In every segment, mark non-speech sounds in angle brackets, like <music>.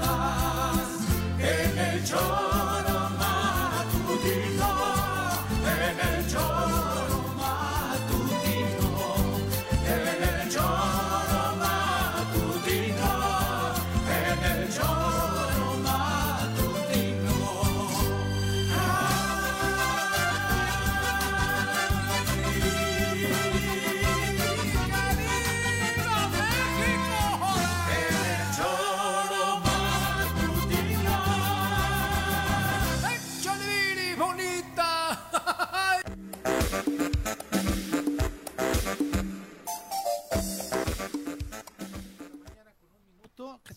nada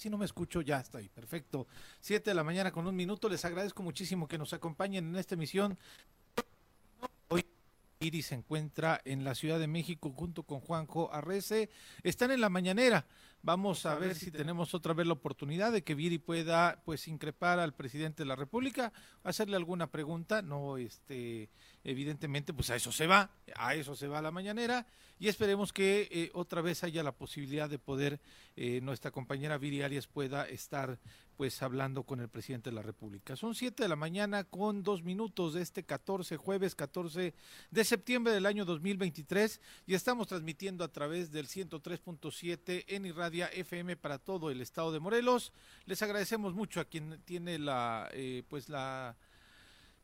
no me escucho, ya estoy, perfecto. Siete de la mañana con un minuto, les agradezco muchísimo que nos acompañen en esta emisión. Hoy Iris se encuentra en la Ciudad de México junto con Juanjo Arrece. Están en la mañanera. Vamos a ver si tenemos otra vez la oportunidad de que Viri pueda pues increpar al presidente de la República, hacerle alguna pregunta, no este evidentemente pues a eso se va, a eso se va la mañanera y esperemos que eh, otra vez haya la posibilidad de poder eh, nuestra compañera Viri Arias pueda estar pues hablando con el presidente de la República. Son siete de la mañana con dos minutos de este 14, jueves 14 de septiembre del año 2023 y estamos transmitiendo a través del 103.7 en Irradia FM para todo el estado de Morelos. Les agradecemos mucho a quien tiene la eh, pues la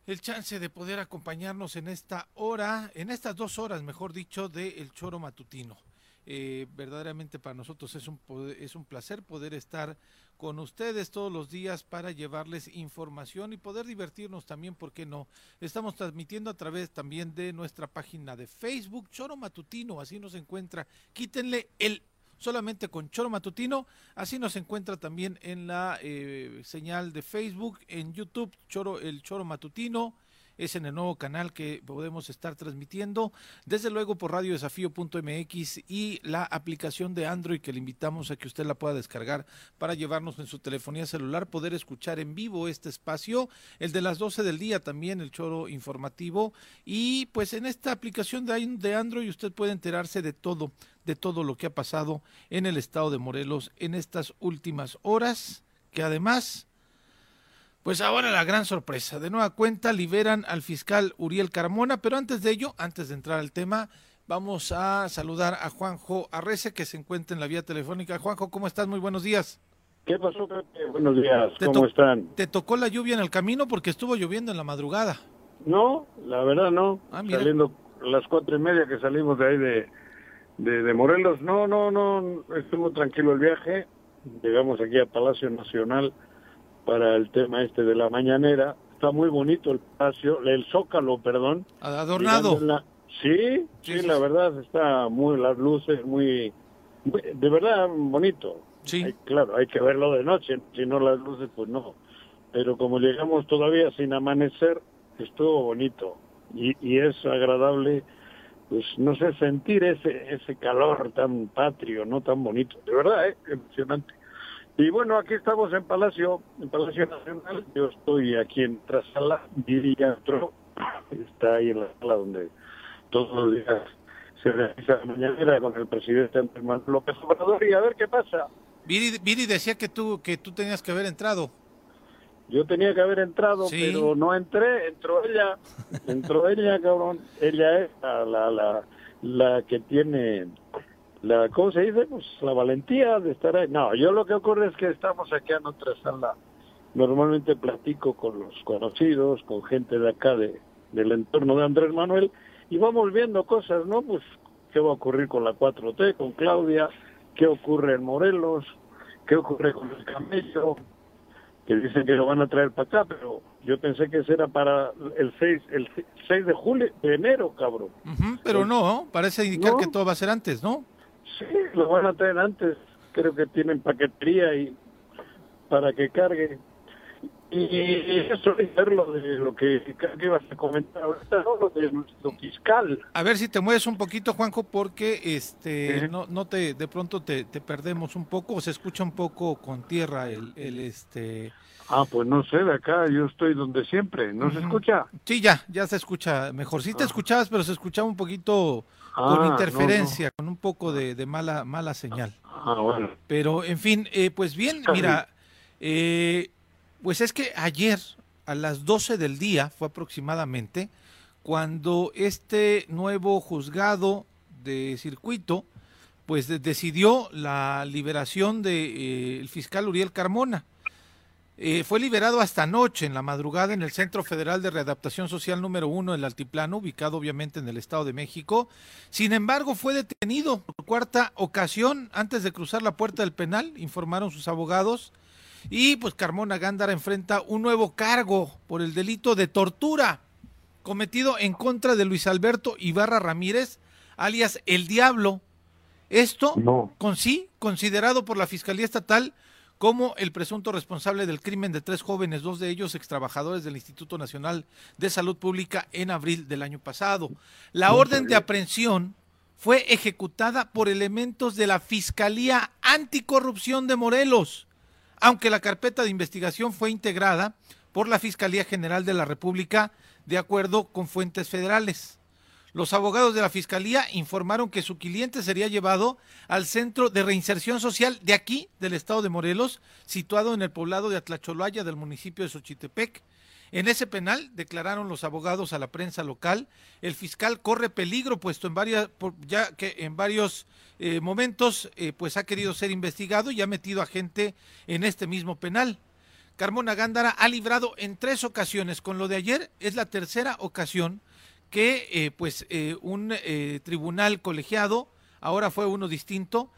el chance de poder acompañarnos en esta hora, en estas dos horas, mejor dicho, de El Choro Matutino. Eh, verdaderamente para nosotros es un, poder- es un placer poder estar con ustedes todos los días para llevarles información y poder divertirnos también, ¿por qué no? Estamos transmitiendo a través también de nuestra página de Facebook, Choro Matutino, así nos encuentra. Quítenle el solamente con Choro Matutino, así nos encuentra también en la eh, señal de Facebook, en YouTube, Choro, el Choro Matutino, es en el nuevo canal que podemos estar transmitiendo, desde luego por radiodesafío.mx y la aplicación de Android que le invitamos a que usted la pueda descargar para llevarnos en su telefonía celular, poder escuchar en vivo este espacio, el de las 12 del día también, el choro informativo, y pues en esta aplicación de, Android usted puede enterarse de todo, de todo lo que ha pasado en el estado de Morelos en estas últimas horas, que además pues ahora la gran sorpresa. De nueva cuenta liberan al fiscal Uriel Carmona, pero antes de ello, antes de entrar al tema, vamos a saludar a Juanjo Arrece que se encuentra en la vía telefónica. Juanjo, ¿cómo estás? Muy buenos días. ¿Qué pasó, Pepe? Buenos días, ¿cómo están? ¿Te tocó la lluvia en el camino porque estuvo lloviendo en la madrugada? No, la verdad no. Ah, mira. Saliendo las cuatro y media que salimos de ahí de, de, de Morelos, no, no, no, estuvo tranquilo el viaje. Llegamos aquí a Palacio Nacional para el tema este de la mañanera. Está muy bonito el palacio, el zócalo, perdón. Adornado. La- Sí, sí, la verdad está muy las luces muy, muy- de verdad bonito. Sí. Hay- claro, hay que verlo de noche, si no las luces pues no. Pero como llegamos todavía sin amanecer, estuvo bonito y, y es agradable pues no sé sentir ese ese calor tan patrio, no tan bonito. De verdad, ¿eh? emocionante. Y bueno, aquí estamos en Palacio, en Palacio Nacional. Yo estoy aquí en Trasala, Viri ya entró, está ahí en la sala donde todos los días se realiza la mañanera con el presidente Manuel López Obrador y a ver qué pasa. Viri, Viri decía que tú, que tú tenías que haber entrado. Yo tenía que haber entrado, Sí. pero no entré, entró ella, <laughs> entró ella, cabrón. Ella es la, la, la, la que tiene, la, ¿cómo se dice? Pues la valentía de estar ahí. No, yo lo que ocurre es que estamos aquí en otra sala. Normalmente platico con los conocidos, con gente de acá, de, del entorno de Andrés Manuel, y vamos viendo cosas, ¿no? Pues, ¿qué va a ocurrir con la 4T, con Claudia? ¿Qué ocurre en Morelos? ¿Qué ocurre con el camello? que dicen que lo van a traer para acá, pero yo pensé que ese era para el 6, el 6 de julio, de enero, cabrón. Pero no, parece indicar No. que todo va a ser antes, ¿no? Sí, lo van a traer antes. Creo que tienen paquetería y para que cargue. Y eso es lo de lo que ibas a comentar ahorita, ¿no? Lo de nuestro fiscal. A ver si te mueves un poquito, Juanjo, porque este Sí. no, no te de pronto te, te perdemos un poco, o se escucha un poco con tierra el, el este Ah, pues no sé, de acá yo estoy donde siempre. ¿No se escucha? sí ya, ya se escucha mejor. Sí te Ah. escuchabas, pero se escuchaba un poquito Ah, con no, interferencia, con un poco de, de mala mala señal. Ah, bueno. Pero, en fin, eh, pues bien, mira, eh, pues es que ayer a las 12 del día fue aproximadamente cuando este nuevo juzgado de circuito pues de- decidió la liberación del fiscal Uriel Carmona. Eh, fue liberado hasta anoche en la madrugada en el Centro Federal de Readaptación Social número uno del Altiplano, ubicado obviamente en el Estado de México. Sin embargo, fue detenido por cuarta ocasión antes de cruzar la puerta del penal, informaron sus abogados. Y pues Carmona Gándara enfrenta un nuevo cargo por el delito de tortura cometido en contra de Luis Alberto Ibarra Ramírez, alias El Diablo. Esto No. con sí considerado por la Fiscalía Estatal como el presunto responsable del crimen de tres jóvenes, dos de ellos extrabajadores del Instituto Nacional de Salud Pública en abril del año pasado. La orden de aprehensión fue ejecutada por elementos de la Fiscalía Anticorrupción de Morelos, aunque la carpeta de investigación fue integrada por la Fiscalía General de la República de acuerdo con fuentes federales. Los abogados de la Fiscalía informaron que su cliente sería llevado al Centro de Reinserción Social de aquí, del estado de Morelos, situado en el poblado de Atlacholaya del municipio de Xochitepec. En ese penal, declararon los abogados a la prensa local, el fiscal corre peligro, puesto en varias, ya que en varios eh, momentos eh, pues ha querido ser investigado y ha metido a gente en este mismo penal. Carmona Gándara ha librado en tres ocasiones. Con lo de ayer es la tercera ocasión que eh, pues eh, un eh, tribunal colegiado, ahora fue uno distinto,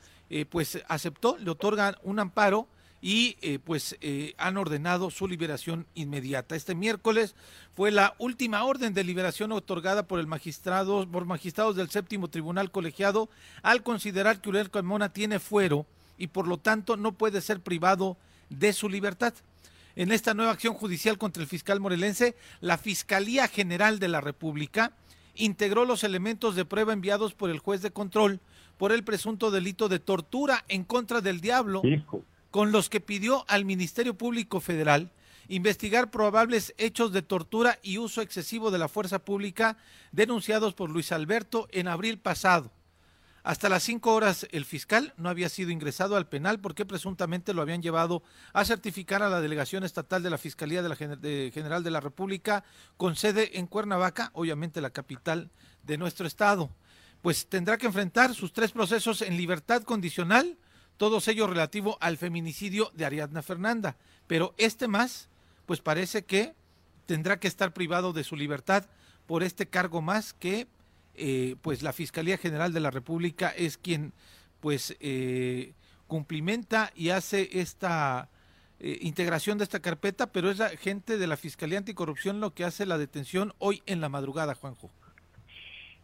pues aceptó, le otorgan un amparo y pues han ordenado su liberación inmediata. Este miércoles fue la última orden de liberación otorgada por el magistrado, por magistrados del séptimo tribunal colegiado, al considerar que Uriel Carmona tiene fuero y por lo tanto no puede ser privado de su libertad. En esta nueva acción judicial contra el fiscal morelense, la Fiscalía General de la República integró los elementos de prueba enviados por el juez de control por el presunto delito de tortura en contra del diablo, Hijo. con los que pidió al Ministerio Público Federal investigar probables hechos de tortura y uso excesivo de la fuerza pública denunciados por Luis Alberto en abril pasado. Hasta las cinco horas el fiscal no había sido ingresado al penal porque presuntamente lo habían llevado a certificar a la delegación estatal de la Fiscalía General de la República con sede en Cuernavaca, obviamente la capital de nuestro estado. Pues tendrá que enfrentar sus tres procesos en libertad condicional, todos ellos relativo al feminicidio de Ariadna Fernanda. Pero este más, pues parece que tendrá que estar privado de su libertad por este cargo más que eh, pues la Fiscalía General de la República es quien pues eh, cumplimenta y hace esta eh, integración de esta carpeta, pero es la gente de la Fiscalía Anticorrupción lo que hace la detención hoy en la madrugada, Juanjo.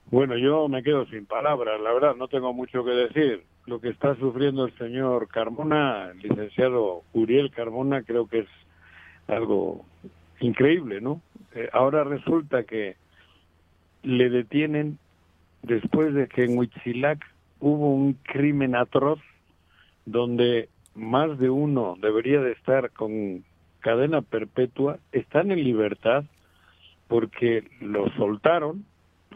Bueno, yo me quedo sin palabras, la verdad, no tengo mucho que decir. Lo que está sufriendo el señor Carmona, el licenciado Uriel Carmona, creo que es algo increíble, ¿no? Eh, ahora resulta que le detienen después de que en Huitzilac hubo un crimen atroz donde más de uno debería de estar con cadena perpetua, están en libertad porque lo soltaron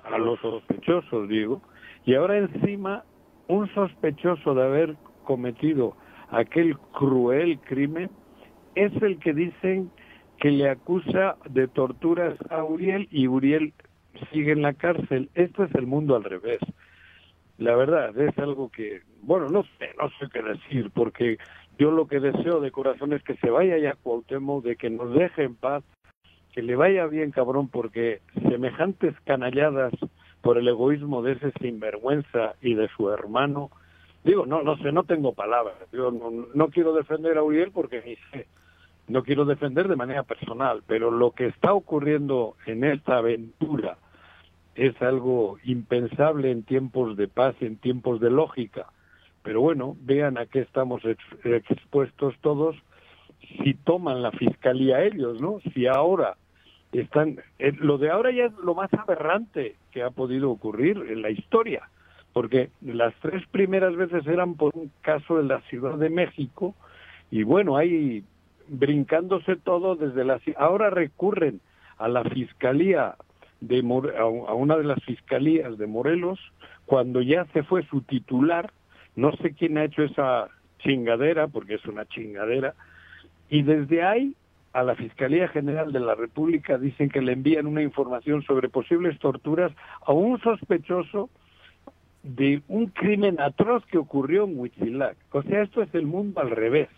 a los sospechosos, digo, y ahora encima un sospechoso de haber cometido aquel cruel crimen es el que dicen que le acusa de torturas a Uriel y Uriel sigue en la cárcel. Esto es el mundo al revés. La verdad, es algo que, bueno, no sé, no sé qué decir, porque yo lo que deseo de corazón es que se vaya ya Cuauhtémoc, de que nos deje en paz, que le vaya bien, cabrón, porque semejantes canalladas por el egoísmo de ese sinvergüenza y de su hermano, digo, no, no sé, no tengo palabras. Yo no, no quiero defender a Uriel porque ni sé, no quiero defender de manera personal, pero lo que está ocurriendo en esta aventura es algo impensable en tiempos de paz, en tiempos de lógica. Pero bueno, vean a qué estamos expuestos todos si toman la fiscalía ellos, ¿no? Si ahora están eh, lo de ahora ya es lo más aberrante que ha podido ocurrir en la historia, porque las tres primeras veces eran por un caso en la Ciudad de México y bueno, ahí brincándose todo desde la ahora recurren a la fiscalía de a una de las fiscalías de Morelos cuando ya se fue su titular, no sé quién ha hecho esa chingadera porque es una chingadera y desde ahí a la Fiscalía General de la República dicen que le envían una información sobre posibles torturas a un sospechoso de un crimen atroz que ocurrió en Huitzilac. O sea, esto es el mundo al revés,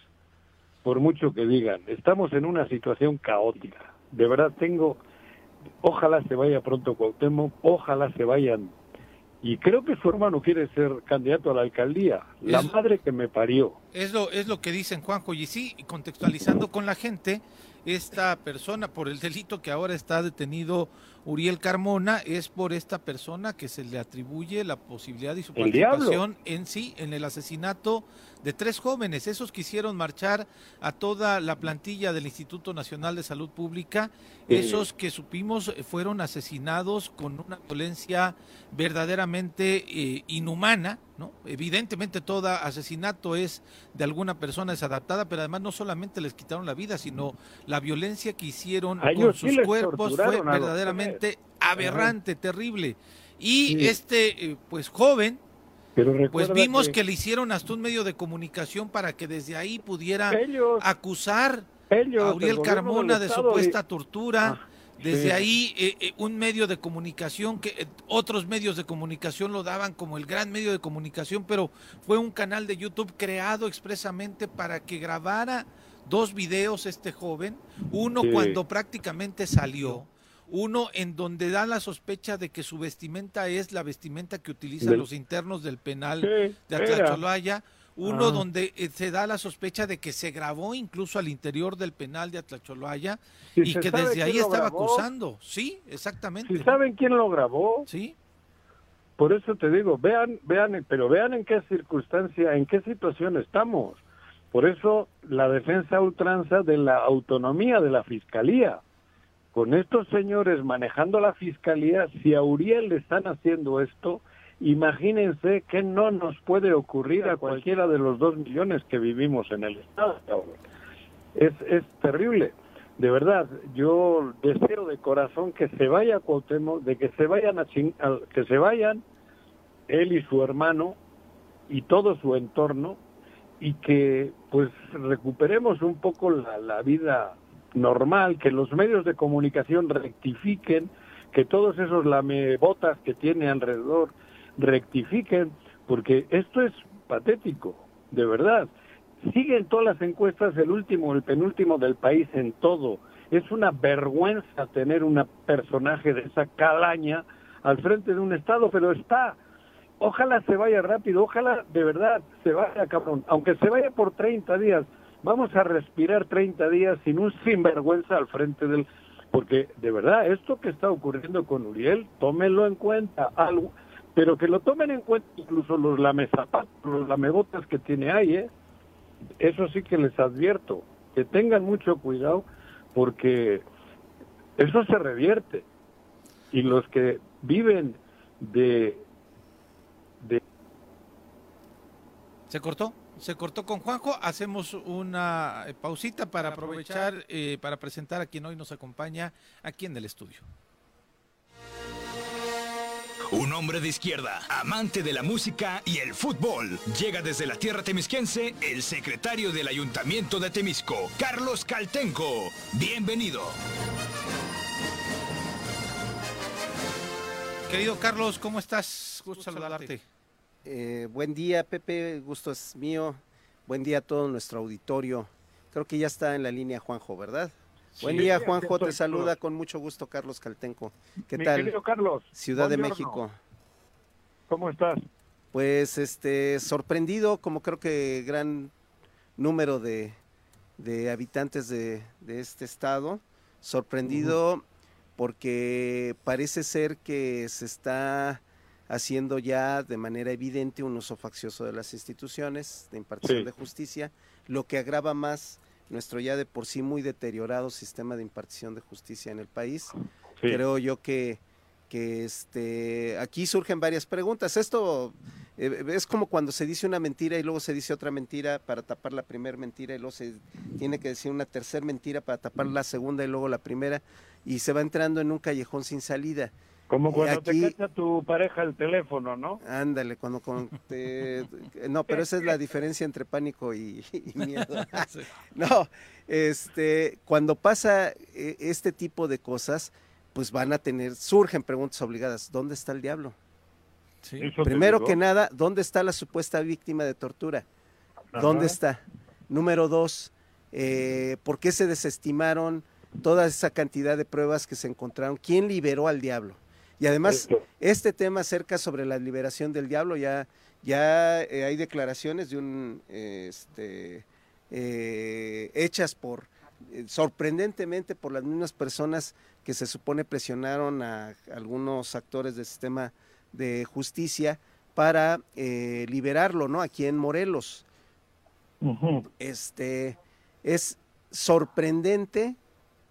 por mucho que digan. Estamos en una situación caótica. De verdad tengo, ojalá se vaya pronto Cuauhtémoc, ojalá se vayan y creo que su hermano quiere ser candidato a la alcaldía. La madre que me parió. Es lo, es lo que dicen Juanjo. Y sí, contextualizando con la gente, esta persona, por el delito que ahora está detenido Uriel Carmona, es por esta persona que se le atribuye la posibilidad y su participación en sí, en el asesinato de tres jóvenes, esos quisieron marchar a toda la plantilla del Instituto Nacional de Salud Pública, esos que supimos fueron asesinados con una violencia verdaderamente eh, inhumana, ¿no? Evidentemente todo asesinato es de alguna persona desadaptada, pero además no solamente les quitaron la vida, sino la violencia que hicieron con sus cuerpos fue verdaderamente aberrante, terrible. Y este eh, pues joven pues vimos que... le hicieron hasta un medio de comunicación para que desde ahí pudiera acusar a Uriel Carmona de supuesta tortura. Ah, desde ahí eh, eh, un medio de comunicación que eh, otros medios de comunicación lo daban como el gran medio de comunicación, pero fue un canal de YouTube creado expresamente para que grabara dos videos este joven, uno cuando prácticamente salió uno en donde da la sospecha de que su vestimenta es la vestimenta que utilizan los internos del penal de Atlacholoaya, uno donde eh, se da la sospecha de que se grabó incluso al interior del penal de Atlacholoaya y que desde ahí estaba acusando. Sí, exactamente. Si saben quién lo grabó. Sí. Por eso te digo, vean, vean, pero vean en qué circunstancia, en qué situación estamos. Por eso la defensa ultranza de la autonomía de la fiscalía con estos señores manejando la fiscalía, si a Uriel le están haciendo esto, imagínense que no nos puede ocurrir a cualquiera de los dos millones que vivimos en el Estado. Es, es terrible. De verdad, yo deseo de corazón que se vaya Cuauhtémoc, de que se vayan a, que se vayan él y su hermano y todo su entorno y que pues recuperemos un poco la, la vida normal, que los medios de comunicación rectifiquen, que todos esos lamebotas que tiene alrededor rectifiquen, porque esto es patético, de verdad. Siguen todas las encuestas el último, el penúltimo del país en todo. Es una vergüenza tener un personaje de esa calaña al frente de un Estado, pero está. Ojalá se vaya rápido, ojalá de verdad se vaya, cabrón, aunque se vaya por 30 días, vamos a respirar 30 días sin un sinvergüenza al frente del... Porque de verdad, esto que está ocurriendo con Uriel, tómenlo en cuenta, algo, pero que lo tomen en cuenta incluso los lamezapatos, los lamebotas que tiene ahí, ¿eh? Eso sí que les advierto, que tengan mucho cuidado porque eso se revierte. Y los que viven de... de... ¿Se cortó? Se cortó con Juanjo. Hacemos una eh, pausita para, aprovechar, eh, para presentar a quien hoy nos acompaña aquí en el estudio. un hombre de izquierda, amante de la música y el fútbol. Llega desde la tierra temisquense el secretario del Ayuntamiento de Temisco, Carlos Caltenco. Bienvenido. Querido Carlos, ¿cómo estás? Gusto saludarte. Eh, buen día, Pepe, gusto es mío. Buen día a todo nuestro auditorio. Creo que ya está en la línea Juanjo, ¿verdad? buen día, Juanjo. Te saluda con mucho gusto Carlos Caltenco. ¿Qué Mi tal? querido Carlos. Ciudad de. México. ¿Cómo estás? Pues este sorprendido, como creo que gran número de, de habitantes de, de este estado, sorprendido porque parece ser que se está haciendo ya de manera evidente un uso faccioso de las instituciones de impartición Sí. de justicia, lo que agrava más nuestro ya de por sí muy deteriorado sistema de impartición de justicia en el país. Sí. Creo yo que, que este, aquí surgen varias preguntas. Esto eh, es como cuando se dice una mentira y luego se dice otra mentira para tapar la primera mentira y luego se tiene que decir una tercera mentira para tapar la segunda y luego la primera y se va entrando en un callejón sin salida. Como cuando aquí- te cacha tu pareja el teléfono, ¿no? Ándale, cuando con- te- <laughs> no, pero esa es la diferencia entre pánico y, y miedo. <laughs> <laughs> No, este, cuando pasa eh, este tipo de cosas, pues van a tener, surgen preguntas obligadas. ¿Dónde está el diablo? Sí. Primero que nada, ¿dónde está la supuesta víctima de tortura? ¿Dónde Ajá. está? Número dos, eh, ¿por qué se desestimaron toda esa cantidad de pruebas que se encontraron? ¿Quién liberó al diablo? Y además, este tema acerca sobre la liberación del diablo, ya, ya eh, hay declaraciones de un, eh, este, eh, hechas por, eh, sorprendentemente por las mismas personas que se supone presionaron a algunos actores del sistema de justicia para eh, liberarlo, ¿no? Aquí en Morelos. Este, es sorprendente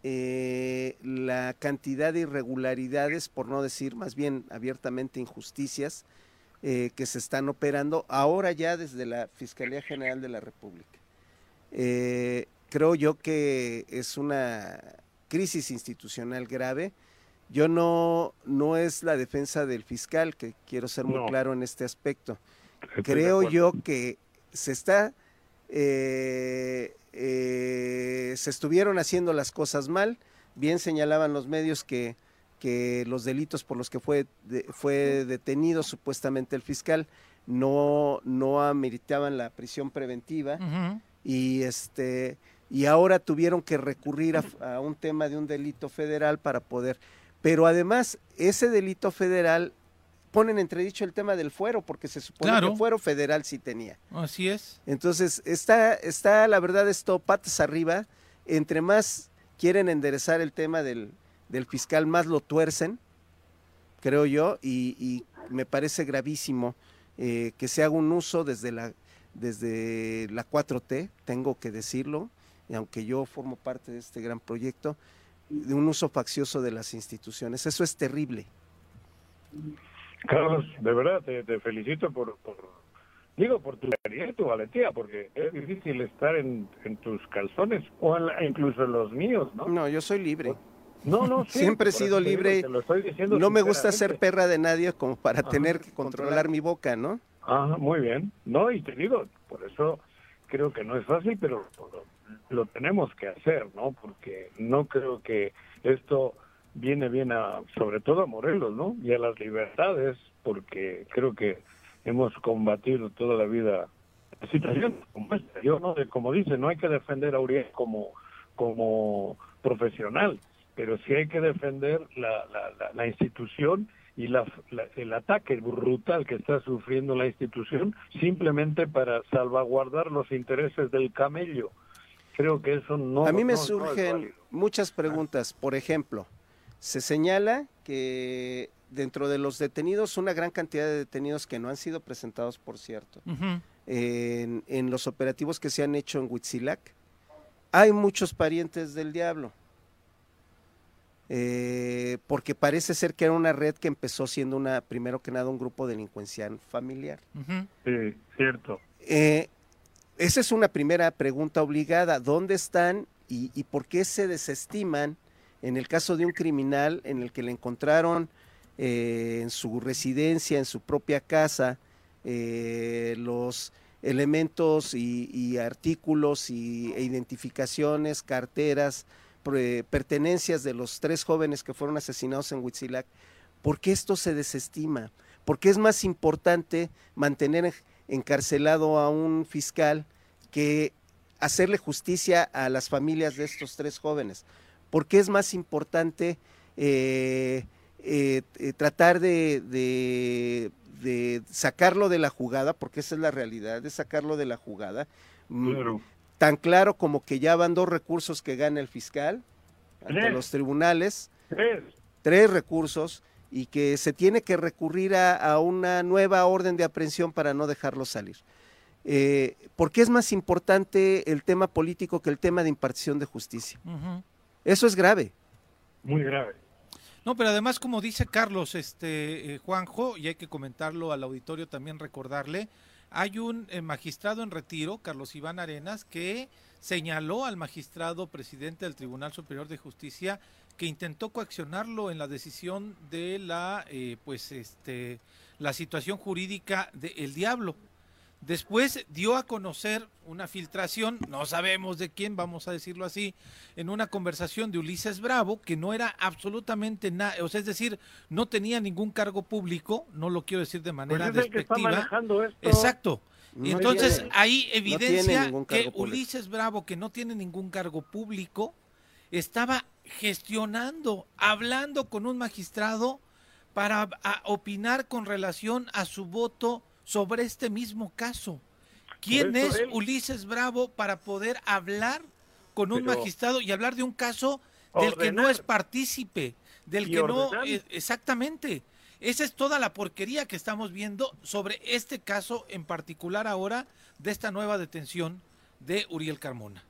eh, la cantidad de irregularidades, por no decir más bien abiertamente injusticias, eh, que se están operando ahora ya desde la Fiscalía General de la República. Eh, creo yo que es una crisis institucional grave. Yo no, no es la defensa del fiscal, que quiero ser muy No. claro en este aspecto. Estoy Creo yo que se está, eh, eh, se estuvieron haciendo las cosas mal. Bien señalaban los medios que, que los delitos por los que fue, de- fue detenido supuestamente el fiscal no, no ameritaban la prisión preventiva y este y ahora tuvieron que recurrir a, a un tema de un delito federal para poder pero además ese delito federal pone en entredicho el tema del fuero porque se supone Claro. que fuero federal sí tenía Así es. entonces está está la verdad esto patas arriba entre más quieren enderezar el tema del, del fiscal más lo tuercen creo yo y, y me parece gravísimo eh, que se haga un uso desde la desde la 4T, tengo que decirlo, y aunque yo formo parte de este gran proyecto, de un uso faccioso de las instituciones. Eso es terrible. Carlos, de verdad te, te felicito por, por- digo, por tu y tu valentía, porque es difícil estar en, en tus calzones o en la- incluso en los míos, ¿no? No, yo soy libre. No, no, sí, Siempre he sido digo, libre. te lo estoy diciendo No me gusta ser perra de nadie como para Ajá. tener que controlar mi boca, ¿no? Ajá, muy bien. No, y te digo, por eso creo que no es fácil, pero lo, lo tenemos que hacer, ¿no? Porque no creo que esto viene bien a, sobre todo a Morelos, ¿no? Y a las libertades, porque creo que hemos combatido toda la vida situaciones como esta. Yo no, como dice, no hay que defender a Uriel como, como profesional, pero sí hay que defender la, la, la, la institución y la, la- el ataque brutal que está sufriendo la institución simplemente para salvaguardar los intereses del camello. Creo que eso no A mí me no- no es surgen muchas preguntas. Por ejemplo, se señala que dentro de los detenidos, una gran cantidad de detenidos que no han sido presentados, por cierto, en, en los operativos que se han hecho en Huitzilac, hay muchos parientes del diablo. Eh, porque parece ser que era una red que empezó siendo una, primero que nada, un grupo delincuencial familiar. Sí, cierto. Eh, esa es una primera pregunta obligada. ¿Dónde están y, y por qué se desestiman en el caso de un criminal en el que le encontraron eh, en su residencia, en su propia casa, eh, los elementos y, artículos y, e identificaciones, carteras, pertenencias de los tres jóvenes que fueron asesinados en Huitzilac, ¿por qué esto se desestima? ¿Por qué es más importante mantener encarcelado a un fiscal que hacerle justicia a las familias de estos tres jóvenes? ¿Por qué es más importante eh, eh, eh, tratar de, de, sacarlo de la jugada, porque esa es la realidad, de sacarlo de la jugada? Mm, tan claro como que ya van dos recursos que gana el fiscal ante los tribunales. Tres recursos y que se tiene que recurrir a, una nueva orden de aprehensión para no dejarlo salir. Eh, ¿Por qué es más importante el tema político que el tema de impartición de justicia? Eso es grave. Muy grave. No, pero además, como dice Carlos, este eh, Juanjo, y hay que comentarlo al auditorio también recordarle, hay un eh, magistrado en retiro, Carlos Iván Arenas, que señaló al magistrado presidente del Tribunal Superior de Justicia que intentó coaccionarlo en la decisión de la eh, pues este la situación jurídica del El Diablo. Después dio a conocer una filtración, no sabemos de quién, vamos a decirlo así, en una conversación de Ulises Bravo, que no era absolutamente nada, o sea, es decir, no tenía ningún cargo público, no lo quiero decir de manera pues despectiva. Exacto. y entonces ahí evidencia que Ulises Bravo, que no tiene ningún cargo público, estaba gestionando, hablando con un magistrado para opinar con relación a su voto sobre este mismo caso. ¿Quién es Ulises Bravo para poder hablar con un magistrado y hablar de un caso del que no es partícipe, del que no eh, exactamente? Esa es toda la porquería que estamos viendo sobre este caso en particular ahora de esta nueva detención de Uriel Carmona.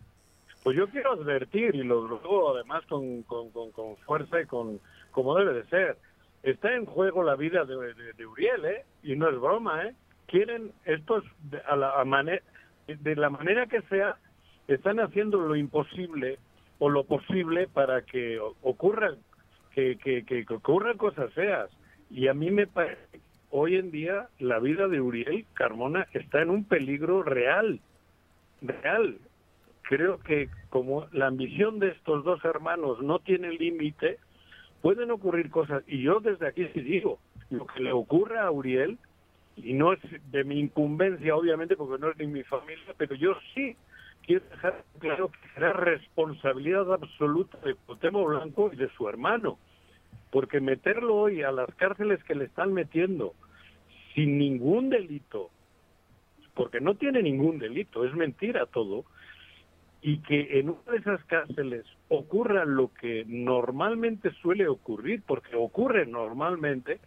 Pues yo quiero advertir, y lo digo además con, con, con, fuerza y con como debe de ser, está en juego la vida de, Uriel, ¿eh? Y no es broma, ¿eh? Quieren estos, de, a la, de la manera que sea, están haciendo lo imposible o lo posible para que ocurran, que, que ocurran cosas feas. Y a mí me parece, hoy en día, la vida de Uriel Carmona está en un peligro real, real creo que como la ambición de estos dos hermanos no tiene límite, pueden ocurrir cosas. Y yo desde aquí sí digo, lo que le ocurra a Uriel, y no es de mi incumbencia, obviamente, porque no es de mi familia, pero yo sí quiero dejar claro que será responsabilidad absoluta de Potemo Blanco y de su hermano. Porque meterlo hoy a las cárceles que le están metiendo sin ningún delito, porque no tiene ningún delito, es mentira todo, y que en una de esas cárceles ocurra lo que normalmente suele ocurrir, porque ocurre normalmente,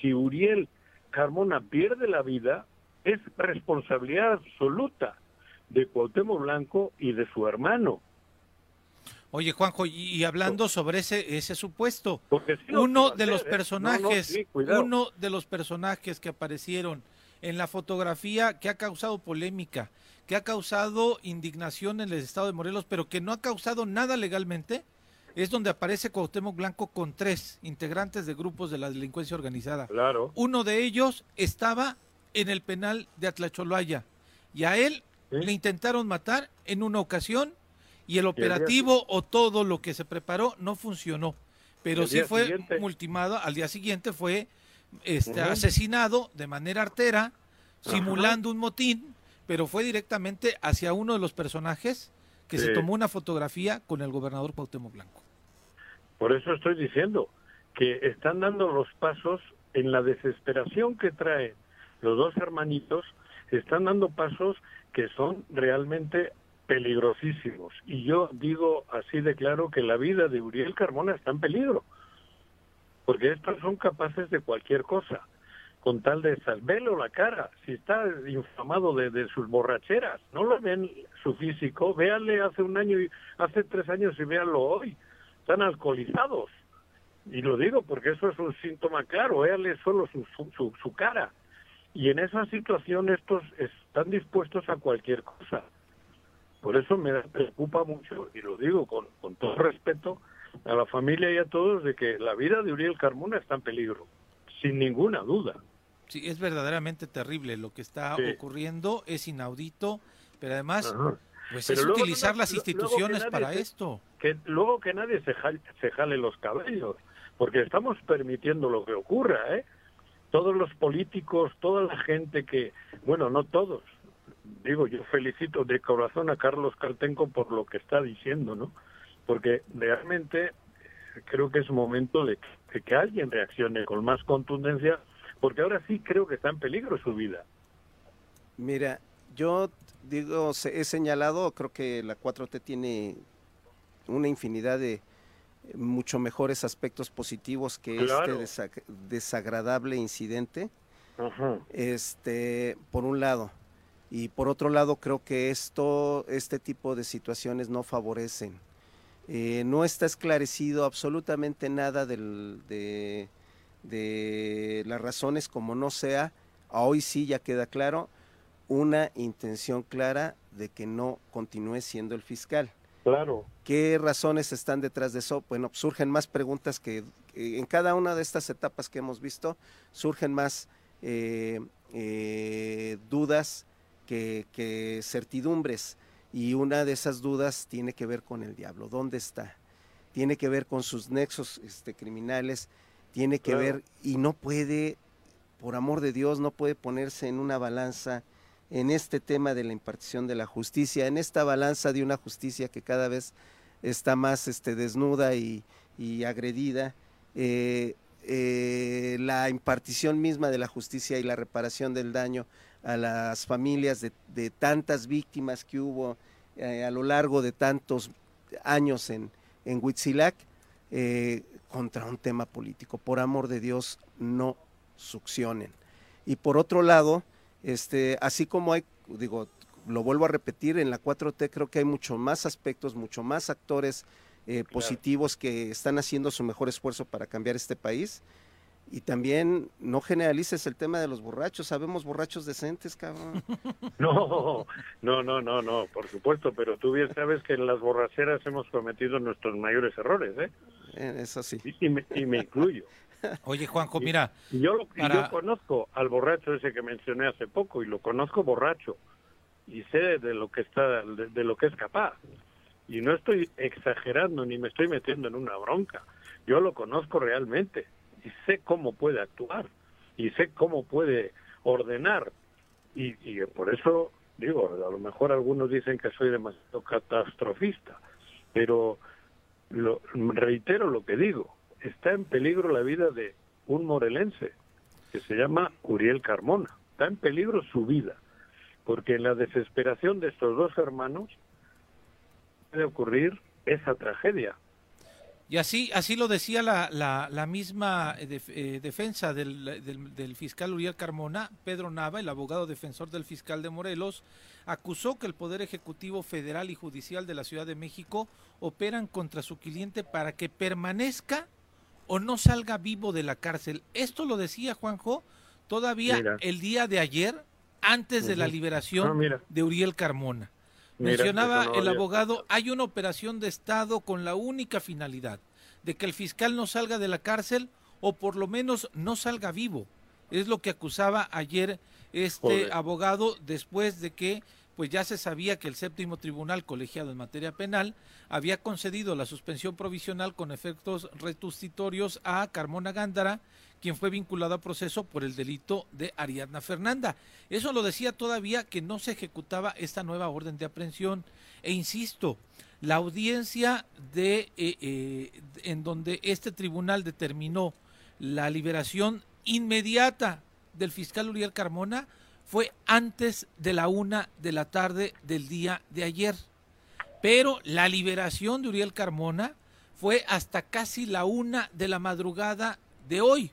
si Uriel Carmona pierde la vida, es responsabilidad absoluta de Cuauhtémoc Blanco y de su hermano. Oye, Juanjo, y hablando sobre ese ese supuesto, uno de los ¿eh? personajes, uno de los personajes que aparecieron en la fotografía que ha causado polémica, que ha causado indignación en el estado de Morelos, pero que no ha causado nada legalmente, es donde aparece Cuauhtémoc Blanco con tres integrantes de grupos de la delincuencia organizada. Claro. Uno de ellos estaba en el penal de Atlacholoaya y a él le intentaron matar en una ocasión y el operativo o todo lo que se preparó no funcionó, pero sí fue multimado, al día siguiente fue este, asesinado de manera artera, simulando un motín pero fue directamente hacia uno de los personajes que se tomó una fotografía con el gobernador Cuauhtémoc Blanco. Por eso estoy diciendo que están dando los pasos en la desesperación que traen los dos hermanitos, están dando pasos que son realmente peligrosísimos. Y yo digo así de claro que la vida de Uriel Carmona está en peligro, porque estos son capaces de cualquier cosa con tal de salvelo la cara, si está inflamado de, sus borracheras, no lo ven su físico, véanle hace un año y hace tres años y véanlo hoy, están alcoholizados. Y lo digo porque eso es un síntoma claro, véanle solo su, su, su cara. Y en esa situación estos están dispuestos a cualquier cosa. Por eso me preocupa mucho, y lo digo con, con todo respeto a la familia y a todos, de que la vida de Uriel Carmona está en peligro. sin ninguna duda. Sí, es verdaderamente terrible lo que está Sí. ocurriendo, es inaudito, pero además, Ajá. pues Pero es luego utilizar no- las instituciones nadie para esto. Que luego que nadie se jale, se jale los cabellos, porque estamos permitiendo lo que ocurra, ¿eh? Todos los políticos, toda la gente que, bueno, no todos, digo, yo felicito de corazón a Carlos Caltenco por lo que está diciendo, ¿no? Porque realmente eh, creo que es momento de que, de que alguien reaccione con más contundencia, porque ahora sí creo que está en peligro su vida. Mira, yo digo, se- he señalado, creo que la 4T tiene una infinidad de mucho mejores aspectos positivos que Claro. este desa- desagradable incidente. Ajá. Este, por un lado. Y por otro lado, creo que esto, este tipo de situaciones no favorecen. Eh, no está esclarecido absolutamente nada del- de, de las razones, como no sea, hoy sí ya queda claro, una intención clara de que no continúe siendo el fiscal. Claro. ¿Qué razones están detrás de eso? Bueno, surgen más preguntas que que en cada una de estas etapas que hemos visto, surgen más eh, eh, dudas que, que certidumbres. Y una de esas dudas tiene que ver con el diablo. ¿Dónde está? Tiene que ver con sus nexos este, criminales, tiene que Claro. ver y no puede, por amor de Dios, no puede ponerse en una balanza en este tema de la impartición de la justicia, en esta balanza de una justicia que cada vez está más este, desnuda y, y agredida, eh, eh, la impartición misma de la justicia y la reparación del daño a las familias de, de tantas víctimas que hubo eh, a lo largo de tantos años en, en Huitzilac, contra un tema político. Por amor de Dios, no succionen. Y por otro lado, este, así como hay, digo, lo vuelvo a repetir, en la 4T creo que hay mucho más aspectos, mucho más actores eh, positivos que están haciendo su mejor esfuerzo para cambiar este país. Y también no generalices el tema de los borrachos, sabemos borrachos decentes, cabrón. <laughs> No, no, no, no, no, por supuesto, pero tú bien sabes que en las borracheras hemos cometido nuestros mayores errores, ¿eh? Eh, Eso sí. Y, me, y me incluyo. <laughs> Oye, Juanjo, mira, Y yo, lo- y Para- yo conozco al borracho ese que mencioné hace poco y lo conozco borracho y sé de lo que está, de, de lo que es capaz. Y no estoy exagerando ni me estoy metiendo en una bronca. Yo lo conozco realmente y sé cómo puede actuar y sé cómo puede ordenar. Y, y por eso digo, a lo mejor algunos dicen que soy demasiado catastrofista, pero lo, reitero lo que digo, está en peligro la vida de un morelense que se llama Uriel Carmona. Está en peligro su vida, porque en la desesperación de estos dos hermanos puede ocurrir esa tragedia. Y así, así lo decía la, la, la misma eh, def- eh, defensa del, del, del fiscal Uriel Carmona, Pedro Nava, el abogado defensor del fiscal de Morelos, acusó que el Poder Ejecutivo Federal y Judicial de la Ciudad de México operan contra su cliente para que permanezca o no salga vivo de la cárcel. Esto lo decía Juanjo todavía Mira. el día de ayer, antes de la liberación Ah, de Uriel Carmona. Mira, Mencionaba no el abogado, hay una operación de Estado con la única finalidad de que el fiscal no salga de la cárcel o por lo menos no salga vivo. Es lo que acusaba ayer este abogado después de que pues ya se sabía que el séptimo tribunal colegiado en materia penal había concedido la suspensión provisional con efectos retustitorios a Carmona Gándara, quien fue vinculado a proceso por el delito de Ariadna Fernanda. Eso lo decía todavía que no se ejecutaba esta nueva orden de aprehensión. E insisto, la audiencia de eh, eh, en donde este tribunal determinó la liberación inmediata del fiscal Uriel Carmona fue antes de la una de la tarde del día de ayer. Pero la liberación de Uriel Carmona fue hasta casi la una de la madrugada de hoy.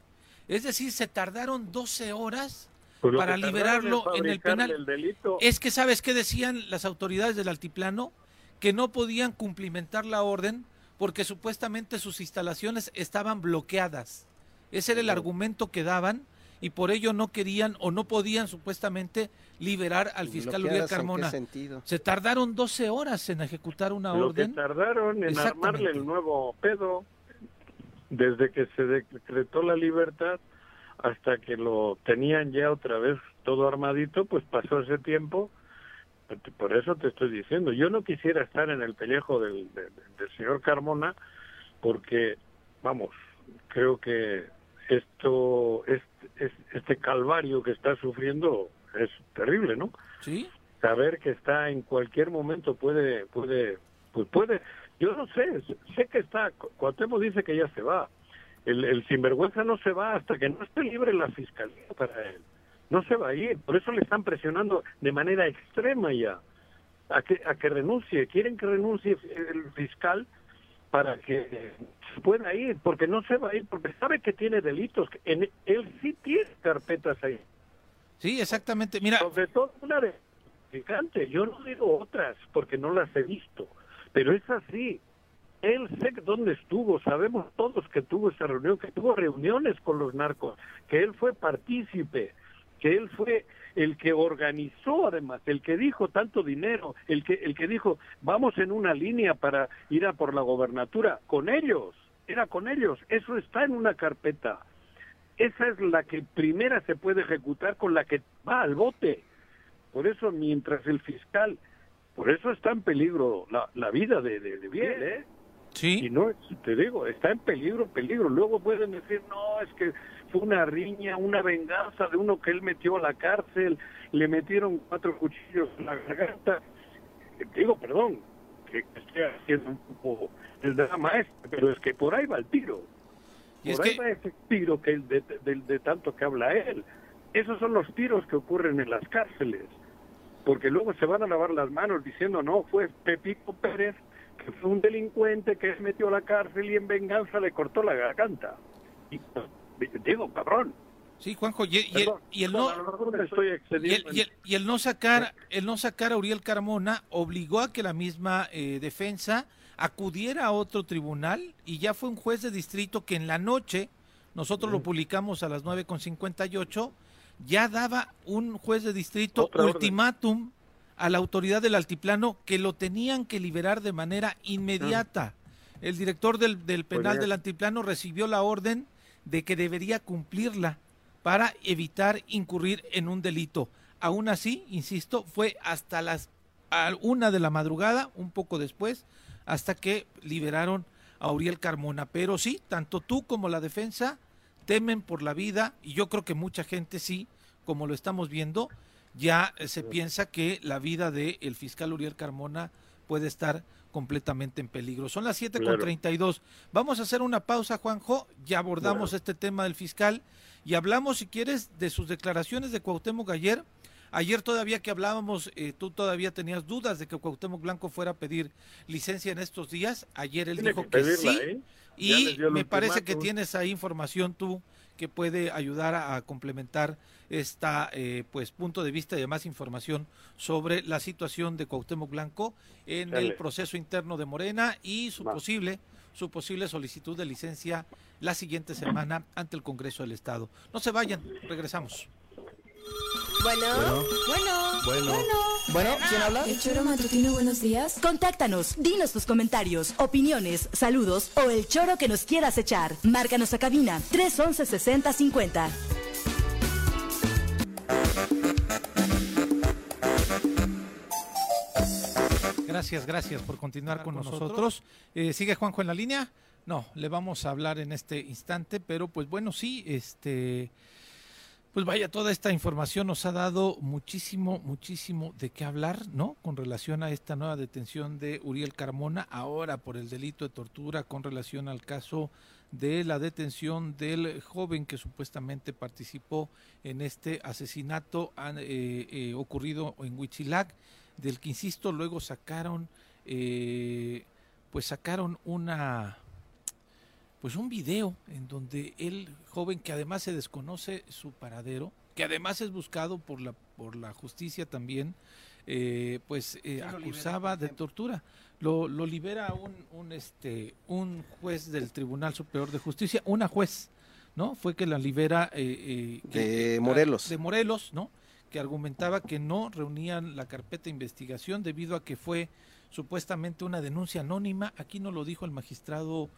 Es decir, se tardaron 12 horas Pues para liberarlo en el penal. el delito, Es que, ¿sabes qué decían las autoridades del altiplano? Que no podían cumplimentar la orden porque supuestamente sus instalaciones estaban bloqueadas. Ese era el argumento que daban y por ello no querían o no podían supuestamente liberar al fiscal Uriel ¿Bloqueadas en qué Carmona. sentido? Se tardaron 12 horas en ejecutar una lo que orden. tardaron en armarle el nuevo pedo desde que se decretó la libertad hasta que lo tenían ya otra vez todo armadito, pues pasó ese tiempo. Por eso te estoy diciendo, yo no quisiera estar en el pellejo del, del, del señor Carmona, porque, vamos, creo que esto, este, este calvario que está sufriendo es terrible, ¿no? Sí. Saber que está en cualquier momento puede, puede, pues puede, yo no sé, sé que está, Cuauhtémoc dice que ya se va, el, el sinvergüenza no se va hasta que no esté libre la fiscalía para él, no se va a ir, por eso le están presionando de manera extrema ya, a que, a que renuncie, quieren que renuncie el fiscal para que pueda ir, porque no se va a ir, porque sabe que tiene delitos, en, él sí tiene carpetas ahí. Sí, exactamente. Mira, Sobre todo una de yo no digo otras porque no las he visto, pero es así. Él sé dónde estuvo, sabemos todos que tuvo esa reunión, que tuvo reuniones con los narcos, que él fue partícipe, que él fue el que organizó además, el que dijo tanto dinero, el que el que dijo vamos en una línea para ir a por la gobernatura con ellos, era con ellos, eso está en una carpeta. Esa es la que primera se puede ejecutar con la que va al bote. Por eso mientras el fiscal, por eso está en peligro la, la vida de, de, de Biel, ¿eh? sí. Y no, te digo, está en peligro, peligro. Luego pueden decir, no, es que fue una riña, una venganza de uno que él metió a la cárcel, le metieron cuatro cuchillos en la garganta. Digo, perdón, que esté haciendo un poco el drama este, pero es que por ahí va el tiro. Y es por ahí que- va ese tiro que de, de, de tanto que habla él. Esos son los tiros que ocurren en las cárceles. Porque luego se van a lavar las manos diciendo, no, fue Pepito Pérez, que fue un delincuente que se metió a la cárcel y en venganza le cortó la garganta. Y, digo, cabrón. Sí, Juanjo, y, Perdón, no... el no sacar el no sacar a Uriel Carmona obligó a que la misma eh, defensa acudiera a otro tribunal y ya fue un juez de distrito que en la noche nosotros lo publicamos a las 9.58 ya daba un juez de distrito Otra orden. ultimátum a la autoridad del altiplano que lo tenían que liberar de manera inmediata. El director del, del penal del altiplano recibió la orden de que debería cumplirla para evitar incurrir en un delito. Aún así, insisto, fue hasta las a una de la madrugada, un poco después, hasta que liberaron a Uriel Carmona. Pero sí, tanto tú como la defensa temen por la vida y yo creo que mucha gente sí, como lo estamos viendo, ya eh, se piensa que la vida del fiscal Uriel Carmona puede estar completamente en peligro. Son las 7 con Claro. 32. Vamos a hacer una pausa, Juanjo. Ya abordamos este tema del fiscal y hablamos, si quieres, de sus declaraciones de Cuauhtémoc ayer. Ayer todavía que hablábamos, eh, tú todavía tenías dudas de que Cuauhtémoc Blanco fuera a pedir licencia en estos días. Ayer él Tiene dijo que que, pedirla, sí. ¿eh? Y me parece que tienes ahí información tú que puede ayudar a, a complementar esta eh, pues punto de vista y además información sobre la situación de Cuauhtémoc Blanco en el proceso interno de Morena y su Va. posible su posible solicitud de licencia la siguiente semana ante el Congreso del Estado. No se vayan, regresamos. Bueno, bueno, Bueno. Bueno, ¿quién habla? El choro matutino, buenos días. Contáctanos, dinos tus comentarios, opiniones, saludos o el choro que nos quieras echar. Márcanos a cabina 311 6050. Gracias, gracias por continuar con nosotros. Eh, ¿Sigue Juanjo en la línea? No, le vamos a hablar en este instante, pero pues bueno, sí, este, pues vaya, toda esta información nos ha dado muchísimo, muchísimo de qué hablar, ¿no? Con relación a esta nueva detención de Uriel Carmona, ahora por el delito de tortura, con relación al caso de la detención del joven que supuestamente participó en este asesinato eh, eh, ocurrido en Huichilac, del que insisto, luego sacaron, eh, pues sacaron una, pues un video en donde el joven que además se desconoce su paradero, que además es buscado por la por la justicia también, eh, pues eh, acusaba de tortura. Lo, lo libera un, un este un juez del Tribunal Superior de Justicia, una juez, ¿no? Fue que la libera eh, eh, que- De Morelos. de Morelos, ¿no? Que argumentaba que no reunían la carpeta de investigación debido a que fue supuestamente una denuncia anónima. Aquí no lo dijo el magistrado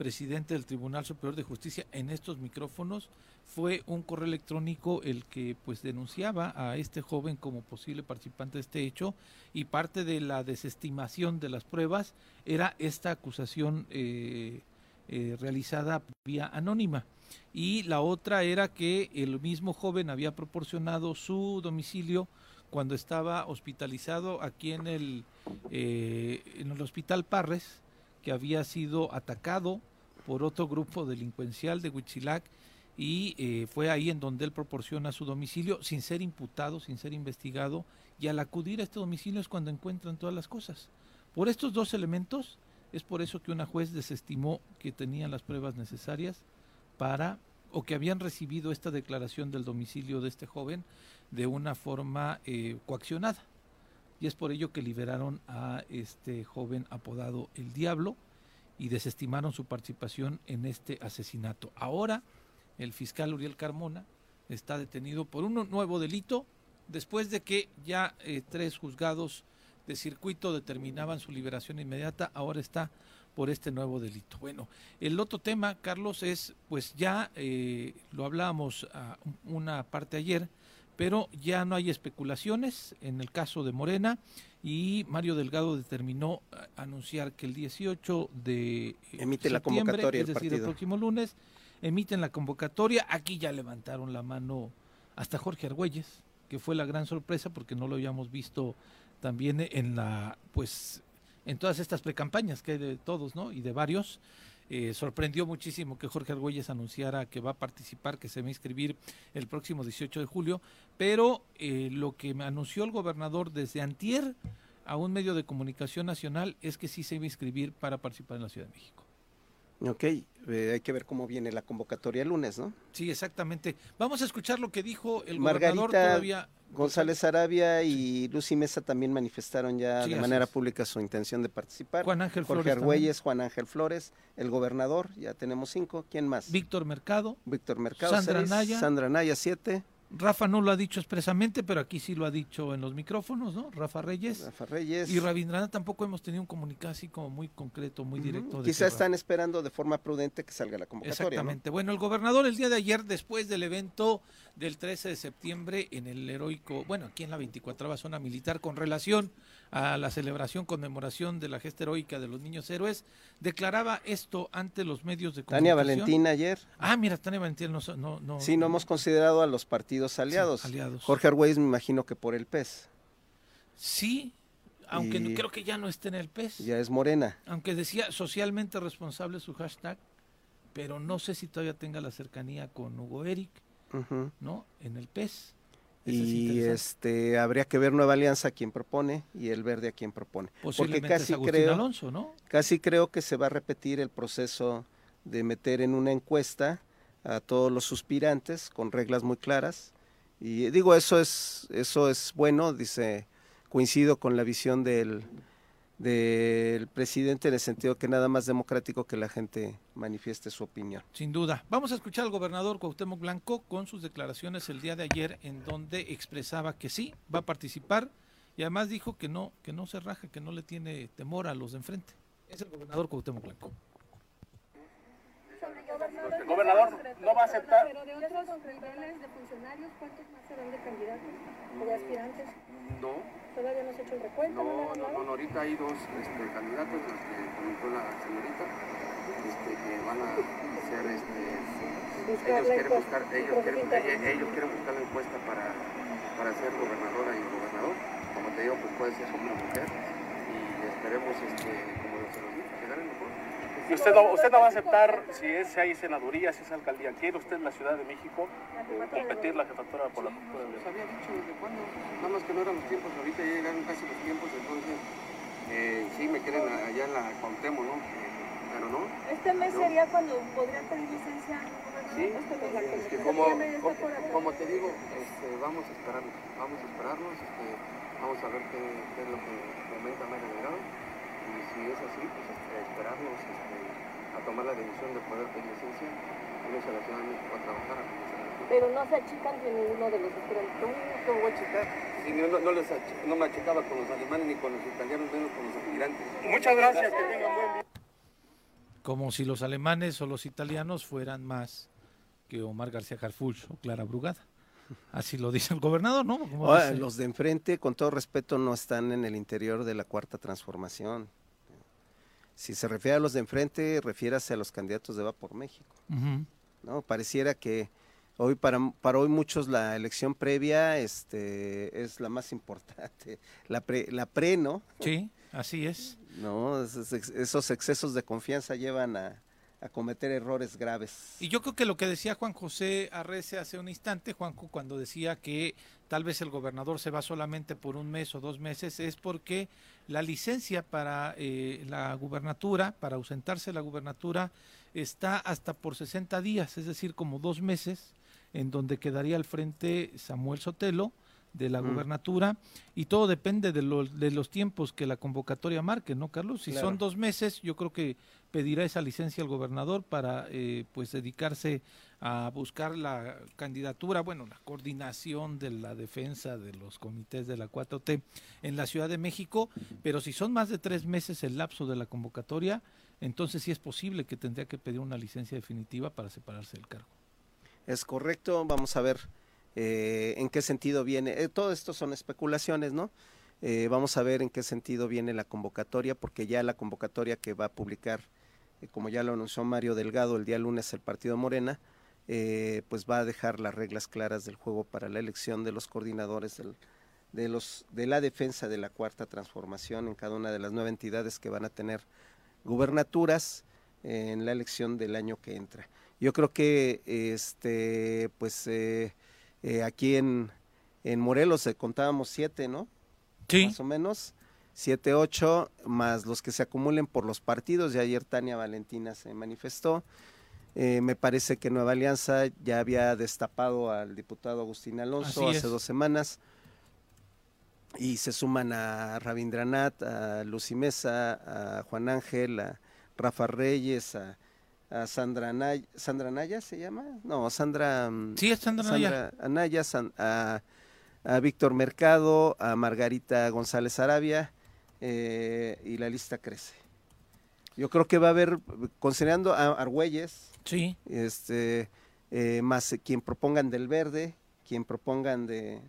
presidente del Tribunal Superior de Justicia en estos micrófonos fue un correo electrónico el que pues denunciaba a este joven como posible participante de este hecho y parte de la desestimación de las pruebas era esta acusación eh, eh, realizada vía anónima. Y la otra era que el mismo joven había proporcionado su domicilio cuando estaba hospitalizado aquí en el, eh, en el hospital Parres, que había sido atacado por otro grupo delincuencial de Huitzilac y eh, fue ahí en donde él proporciona su domicilio sin ser imputado, sin ser investigado y al acudir a este domicilio es cuando encuentran todas las cosas. Por estos dos elementos es por eso que una juez desestimó que tenían las pruebas necesarias para o que habían recibido esta declaración del domicilio de este joven de una forma eh, coaccionada. Y es por ello que liberaron a este joven apodado El Diablo y desestimaron su participación en este asesinato. Ahora el fiscal Uriel Carmona está detenido por un nuevo delito después de que ya eh, tres juzgados de circuito determinaban su liberación inmediata, ahora está por este nuevo delito. Bueno, el otro tema, Carlos, es, pues ya eh, lo hablábamos a una parte ayer, pero ya no hay especulaciones en el caso de Morena y Mario Delgado determinó eh, anunciar que el 18 de emite la convocatoria es decir, el próximo lunes emiten la convocatoria. Aquí ya levantaron la mano hasta Jorge Argüelles, que fue la gran sorpresa porque no lo habíamos visto también en la pues en todas estas precampañas que hay de todos, ¿no? Y de varios. Eh, sorprendió muchísimo que Jorge Argüelles anunciara que va a participar, que se va a inscribir el próximo 18 de julio, pero eh, lo que anunció el gobernador desde antier a un medio de comunicación nacional es que sí se iba a inscribir para participar en la Ciudad de México. Ok, eh, hay que ver cómo viene la convocatoria el lunes, ¿no? Sí, exactamente. Vamos a escuchar lo que dijo el Margarita gobernador todavía. González Arabia y Lucy Mesa también manifestaron ya Sí, de manera es. pública su intención de participar. Juan Ángel Jorge Flores Argüelles, Juan Ángel Flores, el gobernador, ya tenemos cinco. ¿Quién más? Víctor Mercado, Víctor Mercado, Sandra seis, Naya. Sandra Naya, siete. Rafa no lo ha dicho expresamente, pero aquí sí lo ha dicho en los micrófonos, ¿no? Rafa Reyes. Rafa Reyes. Y Rabindranath tampoco hemos tenido un comunicado así como muy concreto, muy directo. de Quizá que están esperando de forma prudente que salga la convocatoria. ¿no? Exactamente. Bueno, el gobernador el día de ayer, después del evento del 13 de septiembre en el heroico, bueno, aquí en la 24 zona militar, con relación a la celebración, conmemoración de la gesta heroica de los niños héroes, declaraba esto ante los medios de Tania comunicación. Valentín ayer. Ah, mira, Tania Valentín no... no, no Sí, no hemos considerado a los partidos aliados. aliados. Jorge Argüelles me imagino que por el PES. Sí, aunque no- creo que ya no esté en el PES. Ya es Morena. Aunque decía socialmente responsable su hashtag, pero no sé si todavía tenga la cercanía con Hugo Eric. ¿no? En el PES. Es Y este habría que ver Nueva Alianza a quien propone y el Verde a quien propone. Porque casi creo, Alonso, ¿no? casi creo que se va a repetir el proceso de meter en una encuesta a todos los suspirantes con reglas muy claras. Y digo, eso es, eso es bueno, dice, coincido con la visión del, del presidente en el sentido que nada más democrático que la gente manifieste su opinión. Sin duda. Vamos a escuchar al gobernador Cuauhtémoc Blanco con sus declaraciones el día de ayer en donde expresaba que sí, va a participar y además dijo que no, que no se raja, que no le tiene temor a los de enfrente. Es el gobernador Cuauhtémoc Blanco. El gobernador no va a aceptar. Pero de otros niveles de funcionarios, ¿cuántos más serán de candidatos o de aspirantes? No, Todavía no se ha hecho el recuento, no, no, no, no, ahorita hay dos este, candidatos, los que comentó la señorita, este, que van a ser, este, ellos quieren buscar, ellos quieren, ellos quieren buscar la encuesta para, para ser gobernadora y gobernador. Como te digo, pues puede ser hombre o mujer y esperemos, este, como se nos dice, que gane el mejor. ¿Y usted no, usted no va a aceptar si es, si hay senaduría, si es alcaldía? ¿Quiere usted en la Ciudad de México eh, competir la jefatura por la jefatura de había dicho desde cuándo, nada más que no eran los tiempos, ahorita ya llegaron casi los tiempos, entonces eh, sí me quieren allá en la Cuauhtémoc, ¿no? Eh, pero no. Este mes No. sería cuando podrían pedir licencia. Sí, es que como, como, te digo, este, vamos a esperarnos, vamos a esperarnos, este, vamos a ver qué, qué es lo que comenta Mario Delgado y si es así, pues este, esperarnos este, a tomar la decisión de poder pedir licencia, irnos a la Ciudad de México a trabajar a. Pero no se achican de ninguno de los aspirantes. No, ¿cómo voy a checar? Si no, no, les ach- no me achicaba con los alemanes ni con los italianos, menos con los aspirantes. Muchas gracias, que tengan buen día. Como si los alemanes o los italianos fueran más que Omar García Harfuch o Clara Brugada. Así lo dice el gobernador, ¿no? Ahora, los de enfrente, con todo respeto, no están en el interior de la cuarta transformación. Si se refiere a los de enfrente, refiérase a los candidatos de Va por México. ¿no? Pareciera que hoy para, para hoy muchos la elección previa este, es la más importante. La pre, la pre ¿no? Sí, así es. No, esos, ex- esos excesos de confianza llevan a, a cometer errores graves. Y yo creo que lo que decía Juan José Arrece hace un instante, Juanjo, cuando decía que tal vez el gobernador se va solamente por un mes o dos meses, es porque la licencia para eh, la gubernatura, para ausentarse la gubernatura, está hasta por 60 días, es decir, como dos meses, en donde quedaría al frente Samuel Sotelo de la Mm. gubernatura y todo depende de los, de los tiempos que la convocatoria marque, ¿no, Carlos? Si Claro. son dos meses, yo creo que pedirá esa licencia al gobernador para eh, pues dedicarse a buscar la candidatura, bueno, la coordinación de la defensa de los comités de la 4T en la Ciudad de México, pero si son más de tres meses el lapso de la convocatoria, entonces sí es posible que tendría que pedir una licencia definitiva para separarse del cargo. Es correcto, vamos a ver eh, en qué sentido viene. eh, todo esto son especulaciones, ¿no? Eh, vamos a ver en qué sentido viene la convocatoria, porque ya la convocatoria que va a publicar, eh, como ya lo anunció Mario Delgado el día lunes el Partido Morena, pues va a dejar las reglas claras del juego para la elección de los coordinadores de, la defensa de la cuarta transformación en cada una de las nueve entidades que van a tener gubernaturas en la elección del año que entra. Yo creo que este pues eh, eh, aquí en, en Morelos eh, contábamos siete, ¿no? Sí. Más o menos. Siete, ocho, más los que se acumulen por los partidos. Ya ayer Tania Valentina se manifestó. Eh, me parece que Nueva Alianza ya había destapado al diputado Agustín Alonso Así hace es. dos semanas. Y se suman a Rabindranath, a Lucy Mesa, a Juan Ángel, a Rafa Reyes, a, a Sandra Anaya. ¿Sandra Anaya se llama? No, Sandra. mm, Sí, es Sandra Anaya. Anaya, San- a, a Víctor Mercado, a Margarita González Arabia, eh, y la lista crece. Yo creo que va a haber, considerando a Argüelles, Sí. este, eh, más quien propongan del verde, quien propongan de,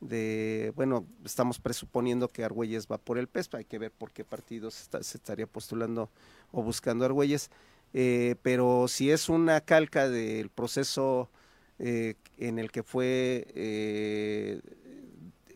de, bueno, estamos presuponiendo que Argüelles va por el PES, hay que ver por qué partidos está- se estaría postulando o buscando Argüelles, eh, pero si es una calca del proceso eh, en el que fue eh,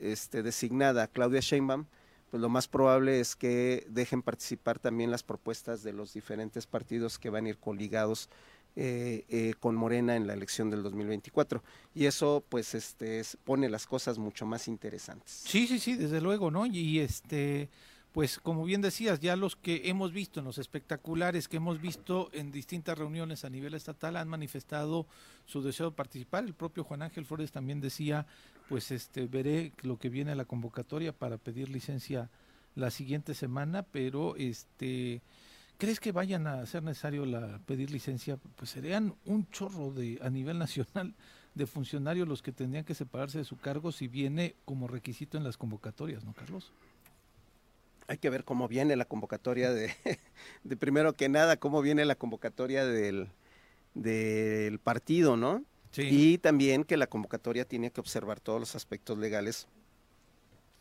este, designada Claudia Sheinbaum, pues lo más probable es que dejen participar también las propuestas de los diferentes partidos que van a ir coligados eh, con Morena en la elección del 2024 y eso pues este es- pone las cosas mucho más interesantes. Sí, sí, sí, desde luego, ¿no? Y este, pues como bien decías, ya los que hemos visto en los espectaculares, que hemos visto en distintas reuniones a nivel estatal, han manifestado su deseo de participar. El propio Juan Ángel Flores también decía, pues este, veré lo que viene a la convocatoria para pedir licencia la siguiente semana, pero este... ¿Crees que vayan a ser necesario la, pedir licencia? Pues serían un chorro de a nivel nacional de funcionarios los que tendrían que separarse de su cargo si viene como requisito en las convocatorias, ¿no, Carlos? Hay que ver cómo viene la convocatoria de, <laughs> de primero que nada, cómo viene la convocatoria del, del partido, ¿no? Sí. Y también que la convocatoria tiene que observar todos los aspectos legales,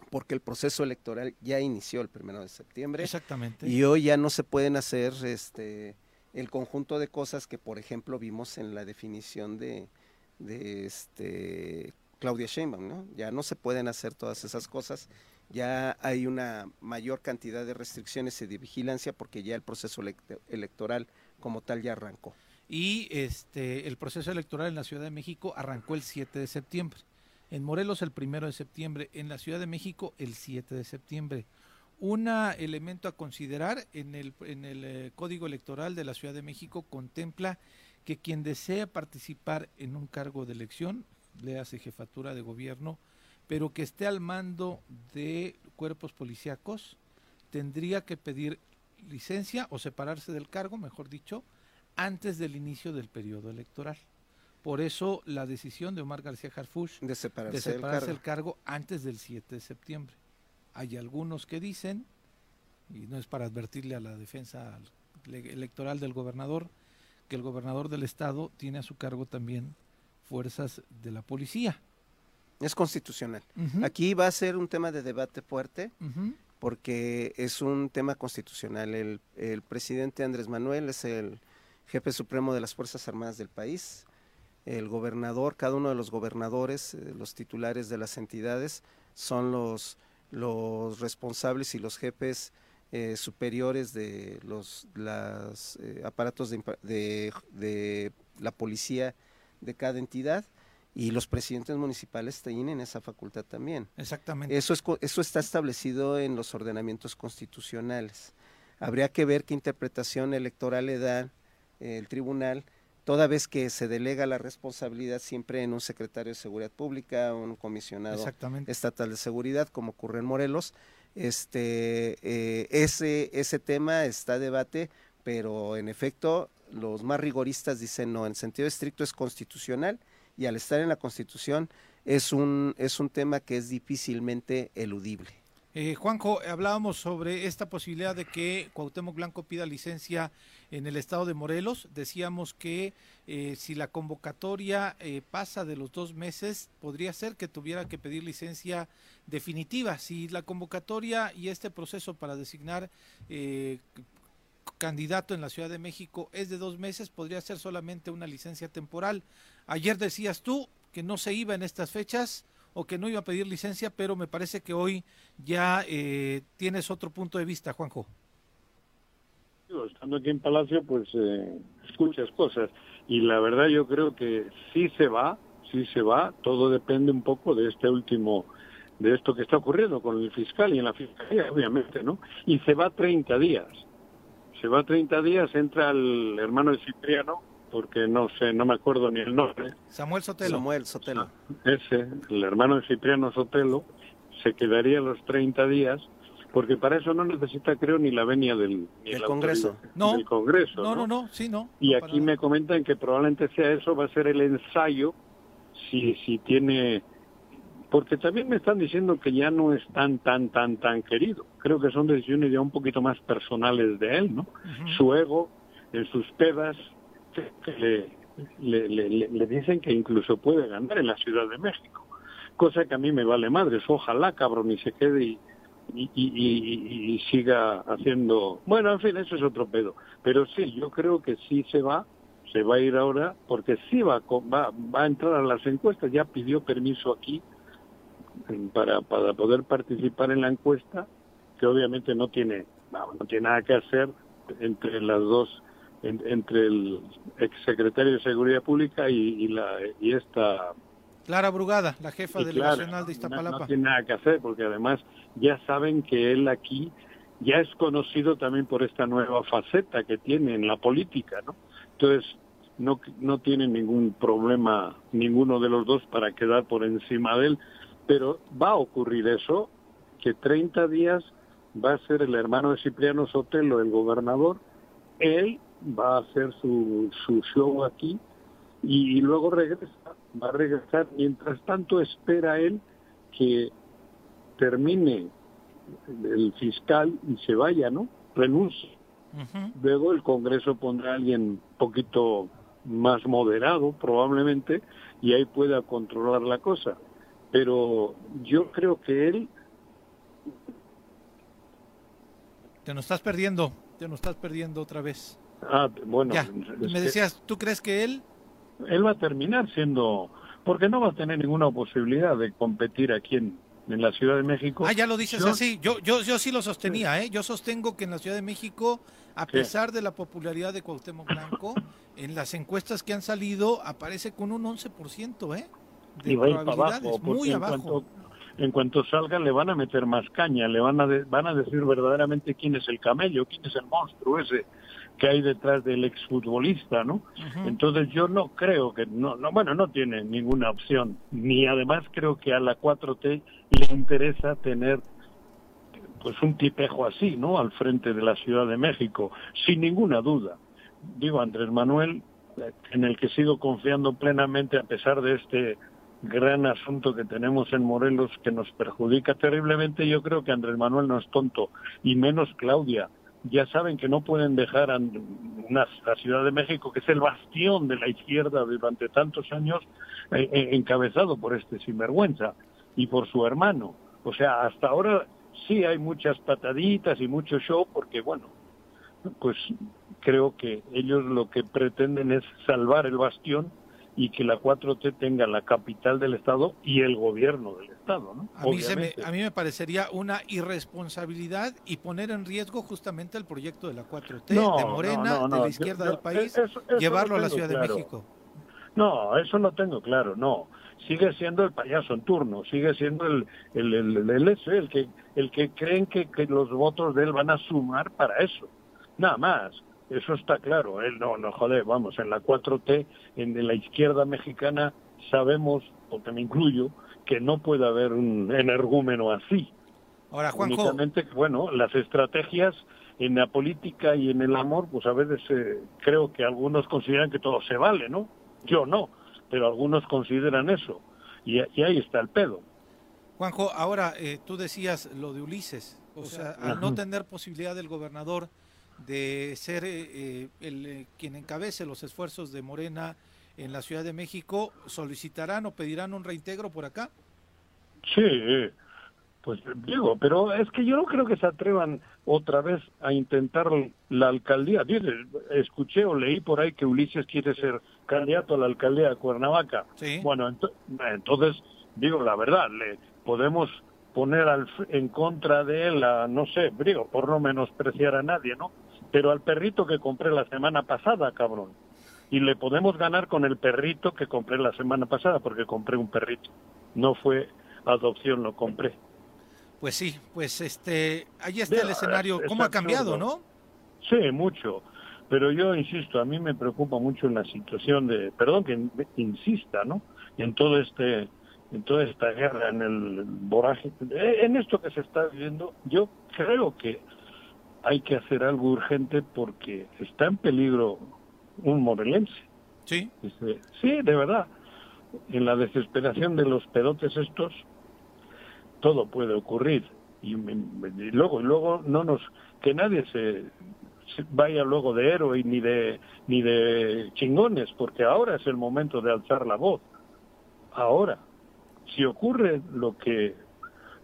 porque el proceso electoral ya inició el primero de septiembre. Exactamente. Y hoy ya no se pueden hacer este el conjunto de cosas que, por ejemplo, vimos en la definición de, de este Claudia Sheinbaum, ¿no? Ya no se pueden hacer todas esas cosas. Ya hay una mayor cantidad de restricciones y de vigilancia porque ya el proceso elect- electoral como tal ya arrancó. Y este el proceso electoral en la Ciudad de México arrancó el 7 de septiembre. En Morelos el primero de septiembre, en la Ciudad de México el 7 de septiembre. Un elemento a considerar en el, en el eh, Código Electoral de la Ciudad de México contempla que quien desea participar en un cargo de elección, le hace jefatura de gobierno, pero que esté al mando de cuerpos policíacos, tendría que pedir licencia o separarse del cargo, mejor dicho, antes del inicio del periodo electoral. Por eso la decisión de Omar García Harfuch de separarse, de separarse del del cargo antes del 7 de septiembre. Hay algunos que dicen, y no es para advertirle a la defensa electoral del gobernador, que el gobernador del estado tiene a su cargo también fuerzas de la policía. Es constitucional. Aquí va a ser un tema de debate fuerte porque es un tema constitucional. El, el, presidente Andrés Manuel es el jefe supremo de las Fuerzas Armadas del país. El gobernador, cada uno de los gobernadores, eh, los titulares de las entidades, son los, los responsables y los jefes eh, superiores de los eh, aparatos de, de, la policía de cada entidad y los presidentes municipales tienen esa facultad también. Exactamente. Eso, es, eso está establecido en los ordenamientos constitucionales. Habría que ver qué interpretación electoral le da eh, el tribunal, toda vez que se delega la responsabilidad siempre en un secretario de Seguridad Pública, un comisionado estatal de seguridad, como ocurre en Morelos, este, eh, ese, ese tema está a debate, pero en efecto los más rigoristas dicen no, en sentido estricto es constitucional y al estar en la Constitución es un, es un tema que es difícilmente eludible. Eh, Juanjo, hablábamos sobre esta posibilidad de que Cuauhtémoc Blanco pida licencia en el estado de Morelos. Decíamos que eh, si la convocatoria eh, pasa de los dos meses, podría ser que tuviera que pedir licencia definitiva. Si la convocatoria y este proceso para designar candidato en la Ciudad de México es de dos meses, podría ser solamente una licencia temporal. Ayer decías tú que no se iba en estas fechas o que no iba a pedir licencia, pero me parece que hoy ya eh, tienes otro punto de vista, Juanjo. Estando aquí en Palacio, pues eh, escuchas cosas y la verdad yo creo que sí se va, sí se va, todo depende un poco de este último, de esto que está ocurriendo con el fiscal y en la fiscalía, obviamente, ¿no? Y se va 30 días, se va 30 días, entra el hermano de Cipriano, porque no sé, no me acuerdo ni el nombre. Samuel Sotelo. Samuel Sotelo. Ese, el hermano de Cipriano Sotelo, se quedaría los 30 días, porque para eso no necesita, creo, ni la venia del Congreso. No, del Congreso. No, no, no, sí, no. Y aquí me comentan que probablemente sea eso, va a ser el ensayo, si, si tiene... Porque también me están diciendo que ya no es tan, tan, tan, tan querido. Creo que son decisiones ya un poquito más personales de él, ¿no? Su ego, en sus pedas, que le, le, dicen que incluso puede ganar en la Ciudad de México, cosa que a mí me vale madres, ojalá cabrón y se quede y, y, y, siga haciendo, bueno, en fin, eso es otro pedo, pero sí, yo creo que sí se va, se va a ir ahora, porque sí va, va, va a entrar a las encuestas, ya pidió permiso aquí para, para poder participar en la encuesta, que obviamente no tiene, no tiene nada que hacer entre las dos entre el exsecretario de Seguridad Pública y, la y esta Clara Brugada, la jefa delegacional de Iztapalapa. No, tiene nada que hacer porque además ya saben que él aquí ya es conocido también por esta nueva faceta que tiene en la política, ¿no? Entonces no no tiene ningún problema ninguno de los dos para quedar por encima de él, pero va a ocurrir eso que 30 días va a ser el hermano de Cipriano Sotelo, el gobernador, él va a hacer su, su show aquí y, luego regresa, va a regresar. Mientras tanto espera él que termine el fiscal y se vaya, ¿no? Renuncie. Luego el Congreso pondrá a alguien un poquito más moderado, probablemente, y ahí pueda controlar la cosa. Pero yo creo que él... Te nos estás perdiendo, te nos estás perdiendo otra vez. Ah, bueno. Me decías, ¿tú crees que él? Él va a terminar siendo, porque no va a tener ninguna posibilidad de competir aquí en, en la Ciudad de México. Ah, ya lo dices así. Yo, yo, yo sí lo sostenía, ¿eh? Yo sostengo que en la Ciudad de México, a pesar de la popularidad de Cuauhtémoc Blanco, en las encuestas que han salido aparece con un 11%, ¿eh? De y va abajo, muy abajo. En cuanto, salga le van a meter más caña, le van a van a decir verdaderamente quién es el camello, quién es el monstruo ese que hay detrás del exfutbolista, ¿no? Entonces yo no creo que, no, no, bueno, no tiene ninguna opción, ni además creo que a la 4T le interesa tener pues un tipejo así, ¿no? Al frente de la Ciudad de México, sin ninguna duda. Digo, Andrés Manuel, en el que sigo confiando plenamente a pesar de este gran asunto que tenemos en Morelos que nos perjudica terriblemente, yo creo que Andrés Manuel no es tonto, y menos Claudia, ya saben que no pueden dejar a una, la Ciudad de México, que es el bastión de la izquierda durante tantos años, eh, eh, encabezado por este sinvergüenza y por su hermano. O sea, hasta ahora sí hay muchas pataditas y mucho show, porque bueno, pues creo que ellos lo que pretenden es salvar el bastión y que la 4T tenga la capital del Estado y el gobierno del Estado. ¿no? A mí, se me, a mí me parecería una irresponsabilidad y poner en riesgo justamente el proyecto de la 4T, de Morena, de la izquierda del país, llevarlo a la Ciudad de México. No, eso no tengo claro, no. Sigue siendo el payaso en turno, sigue siendo el, el, el, el, el que, el que creen que, que los votos de él van a sumar para eso. Nada más eso está claro. Él no, no, joder, vamos, en la 4T, en la izquierda mexicana, sabemos, porque me incluyo, que no puede haber un energúmeno así. Ahora, Juanjo. Únicamente, bueno, las estrategias en la política y en el amor, pues a veces eh, creo que algunos consideran que todo se vale, ¿no? Yo no, pero algunos consideran eso. Y, y ahí está el pedo. Juanjo, ahora eh, tú decías lo de Ulises, o sea, al no tener posibilidad del gobernador de ser eh, el, eh, quien encabece los esfuerzos de Morena en la Ciudad de México, ¿solicitarán o pedirán un reintegro por acá? Sí, pues digo, pero es que yo no creo que se atrevan otra vez a intentar la alcaldía. Dice, escuché o leí por ahí que Ulises quiere ser candidato a la alcaldía de Cuernavaca. Sí. Bueno, ent entonces, digo la verdad, le podemos poner al, en contra de él a, no sé, digo, por no menospreciar a nadie, ¿no? Pero al perrito que compré la semana pasada, cabrón. Y le podemos ganar con el perrito que compré la semana pasada, porque compré un perrito. No fue adopción, lo compré. Pues sí, pues este, ahí está el escenario. ¿Cómo ha cambiado, no? Sí, mucho. Pero yo insisto, a mí me preocupa mucho en la situación de, perdón que insista, ¿no? En todo este, en toda esta guerra, en el voraje, en esto que se está viviendo, yo creo que hay que hacer algo urgente porque está en peligro un morelense. Sí. Dice, sí, de verdad. En la desesperación de los pedotes estos, todo puede ocurrir. Y, y luego, y luego no nos, que nadie se, se, vaya luego de héroe ni de, ni de chingones, porque ahora es el momento de alzar la voz. Ahora, si ocurre lo que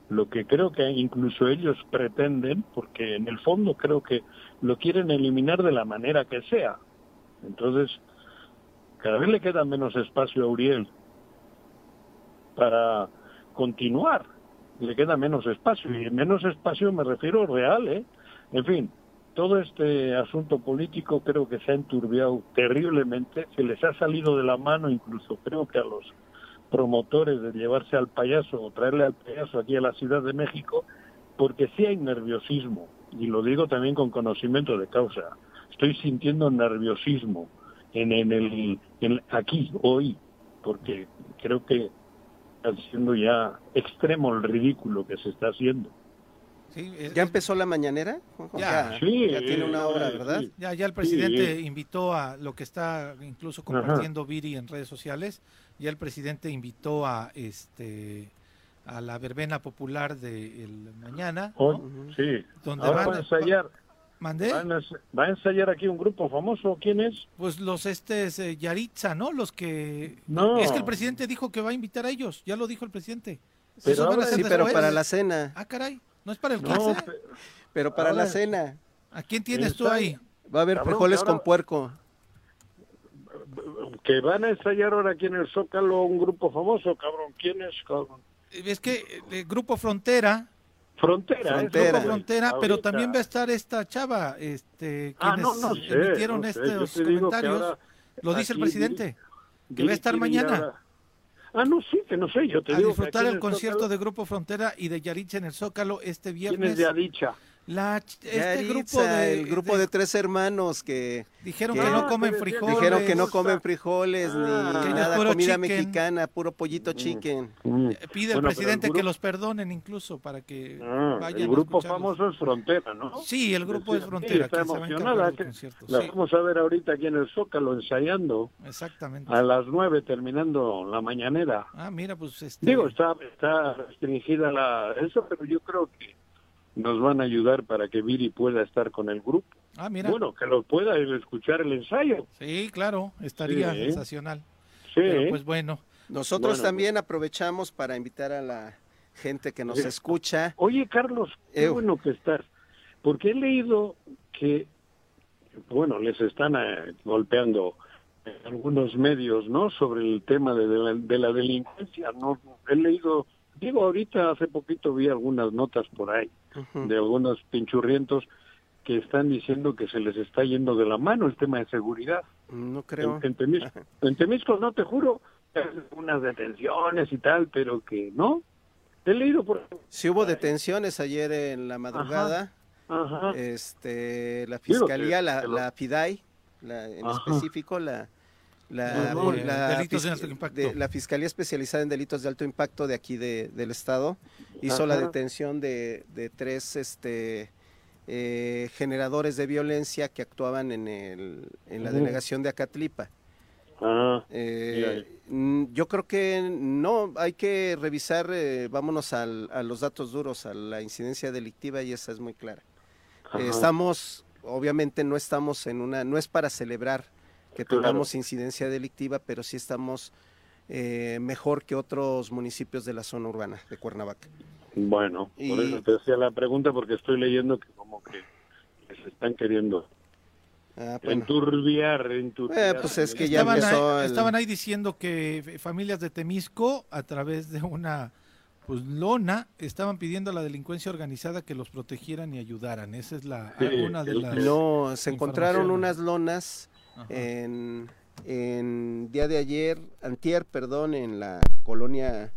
lo que creo que incluso ellos pretenden, porque en el fondo creo que lo quieren eliminar de la manera que sea. Entonces, cada vez le queda menos espacio a Uriel para continuar, le queda menos espacio, y menos espacio me refiero real, ¿eh? En fin, todo este asunto político creo que se ha enturbiado terriblemente, se les ha salido de la mano incluso creo que a los promotores de llevarse al payaso o traerle al payaso aquí a la Ciudad de México, porque sí hay nerviosismo, y lo digo también con conocimiento de causa. Estoy sintiendo nerviosismo en, en el aquí, hoy, porque creo que está siendo ya extremo el ridículo que se está haciendo. Sí, es, ¿Ya empezó la mañanera? Ya, ya, sí, ya tiene una hora, ¿verdad? Sí. Ya, ya el presidente sí. invitó a lo que está incluso compartiendo Ajá. Viri en redes sociales, ya el presidente invitó a este a la verbena popular de el mañana, ¿no? oh, sí. donde Ahora van va a ensayar. ¿Mandé? ¿Van a, ¿Va a ensayar aquí un grupo famoso? ¿Quién es? Pues los este eh, Yaritza, ¿no? Los que no. es que el presidente dijo que va a invitar a ellos, ya lo dijo el presidente. Pero ahora, sí, pero para la cena. Ah, caray. No es para el no, clase. Pero, pero para la cena. ¿A quién tienes tú ahí? Va a haber Cabrón, frijoles ahora, con puerco. Que van a ensayar ahora aquí en el Zócalo un grupo famoso, cabrón. ¿Quién es, cabrón? Es que el eh, Grupo Frontera. Frontera, Frontera, Grupo Frontera pero también va a estar esta chava, este, ah, no, no sé, emitieron no estos comentarios. Lo dice el presidente, que va a estar mañana. Ah, no, sí, que no sé, yo te a digo. disfrutar el, el concierto Zócalo... de Grupo Frontera y de Yaritza en el Zócalo este viernes. ¿Quién es Yaricha? La, este Yaritza, grupo de, el grupo de, de, tres hermanos que dijeron que, que no comen frijoles dijeron que no comen frijoles Ah. ni nada comida chicken. mexicana puro pollito chicken Mm. pide el Bueno, presidente pero el que grupo- los perdonen incluso para que Ah, vayan el a grupo escucharlos. famoso es Frontera, ¿no? Sí, el grupo Sí, es Frontera, está a encargar emocionada. que la sí. vamos a ver ahorita aquí en el Zócalo ensayando Exactamente. a las nueve terminando la mañanera. Ah, mira, pues este... Digo, está, está restringida la eso, pero yo creo que nos van a ayudar para que Viri pueda estar con el grupo. Ah, mira. Bueno, que lo pueda escuchar el ensayo. Sí, claro, estaría Sí. sensacional. Sí. Pero, pues bueno. Nosotros Bueno, también aprovechamos para invitar a la gente que nos escucha. Oye, Carlos, qué Eu. bueno que estás, porque he leído que, bueno, les están eh, golpeando en algunos medios, ¿no? Sobre el tema de, de la, de la delincuencia, ¿no? He leído, digo, ahorita hace poquito vi algunas notas por ahí de algunos pinchurrientos que están diciendo que se les está yendo de la mano el tema de seguridad. No creo. En, en Temisco, en Temisco, no te juro, unas detenciones y tal, pero que no. He leído por Sí hubo detenciones ayer en la madrugada. Ajá. Este, la fiscalía, que- la, que lo- la FIDAI, la- en Ajá. específico la la, la Delitos de fis- alto impacto. de- la fiscalía especializada en delitos de alto impacto de aquí de, del estado hizo la detención de, de tres este eh, generadores de violencia que actuaban en el en la Ujú. delegación de Acatlipa. Ah, Eh, yo creo que no, hay que revisar, eh, vámonos al- a los datos duros, a la incidencia delictiva y esa es muy clara. Eh, estamos, obviamente no estamos en una, no es para celebrar que Claro. tengamos incidencia delictiva, pero sí estamos eh, mejor que otros municipios de la zona urbana de Cuernavaca. Bueno, por Y- eso te hacía la pregunta porque estoy leyendo que como que se están queriendo Ah, bueno. enturbiar, enturbiar. Eh, pues es que ya estaban, empezó ahí, el- estaban ahí diciendo que familias de Temisco, a través de una pues lona, estaban pidiendo a la delincuencia organizada que los protegieran y ayudaran. Esa es la Sí, una de las No, se encontraron unas lonas. En, en día de ayer, antier, perdón, en la colonia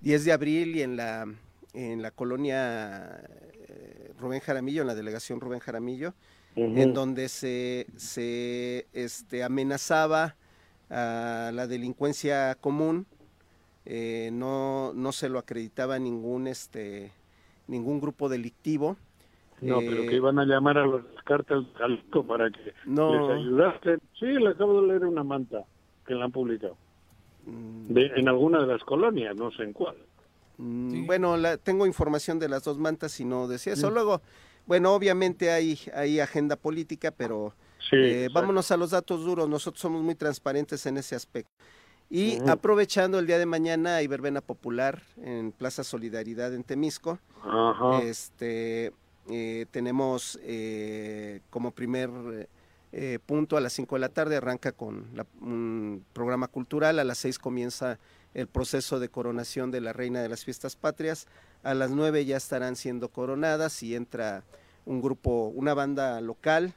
10 de abril y en la en la colonia eh, Rubén Jaramillo, en la delegación Rubén Jaramillo, en donde se, se este, amenazaba a la delincuencia común, eh, no, no se lo acreditaba ningún este ningún grupo delictivo. No, Eh, pero que iban a llamar a los cárteles de Jalisco para que No. les ayudasen. Sí, le acabo de leer una manta que la han publicado. mm, De, en alguna de las colonias, no sé en cuál. Mm, Sí. Bueno, la, tengo información de las dos mantas y no decía eso. Luego, bueno, obviamente hay, hay agenda política, pero Sí, eh, vámonos a los datos duros. Nosotros somos muy transparentes en ese aspecto. Y aprovechando el día de mañana hay verbena popular en Plaza Solidaridad en Temisco. Ajá. Este, eh, tenemos eh, como primer eh, punto a las 5 de la tarde, arranca con la- un programa cultural, a las 6 comienza el proceso de coronación de la Reina de las Fiestas Patrias, a las 9 ya estarán siendo coronadas y entra un grupo, una banda local.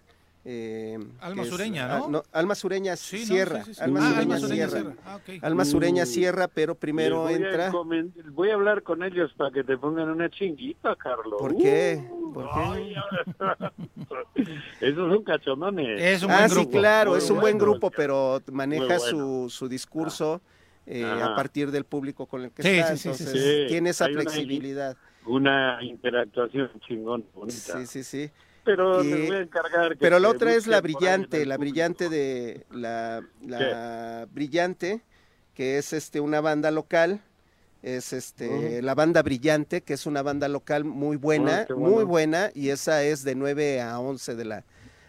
Eh, Alma es- Sureña, ah, ¿no? Alma Sureña Sí, no, Sierra, sí, sí, sí. Alma Ah, Sureña Alma Sureña Sierra. Sierra. Ah. Alma Sureña Uh, Sierra, pero primero voy entra. Voy a hablar con ellos para que te pongan una chinguita, Carlos. ¿Por qué? Uh, ¿Por qué? ay, ahora- <laughs> Esos son cachondones. Es un ah, buen sí, grupo. claro, Muy es un buen bueno, grupo, pero maneja bueno. su, su discurso eh, a partir del público con el que Sí, está, sí, sí, sí, entonces sí. tiene esa Hay una- flexibilidad. Una interactuación chingón, bonita. Sí, sí, sí. Pero Y- les voy a encargar que Pero la otra es la brillante, la brillante de la, la brillante, que es este una banda local, es este la banda brillante, que es una banda local muy buena, Ah, muy buena, y esa es de 9 a 11 de la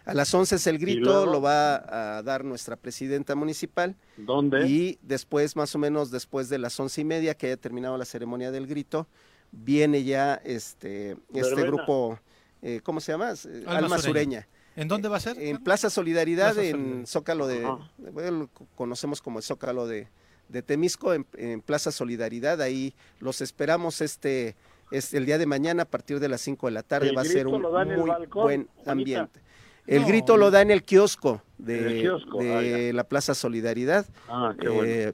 a las 11 es el grito, lo va a dar nuestra presidenta municipal. ¿Dónde? Y después, más o menos después de las once y media, que haya terminado la ceremonia del grito, viene ya este, este Verbena. grupo, eh, ¿cómo se llama? Eh, Alma Alma, Sureña. Sureña. ¿En dónde va a ser? En Plaza Solidaridad, Plaza en. Zócalo de, bueno, lo conocemos como el Zócalo de, de Temisco, en, en Plaza Solidaridad, ahí los esperamos este, este, el día de mañana a partir de las 5 de la tarde, El va a ser grito un lo da en el muy balcón, buen ambiente. El No, grito lo da en el kiosco de, el kiosco, de ah, la Plaza Solidaridad. Ah, qué bueno. Eh,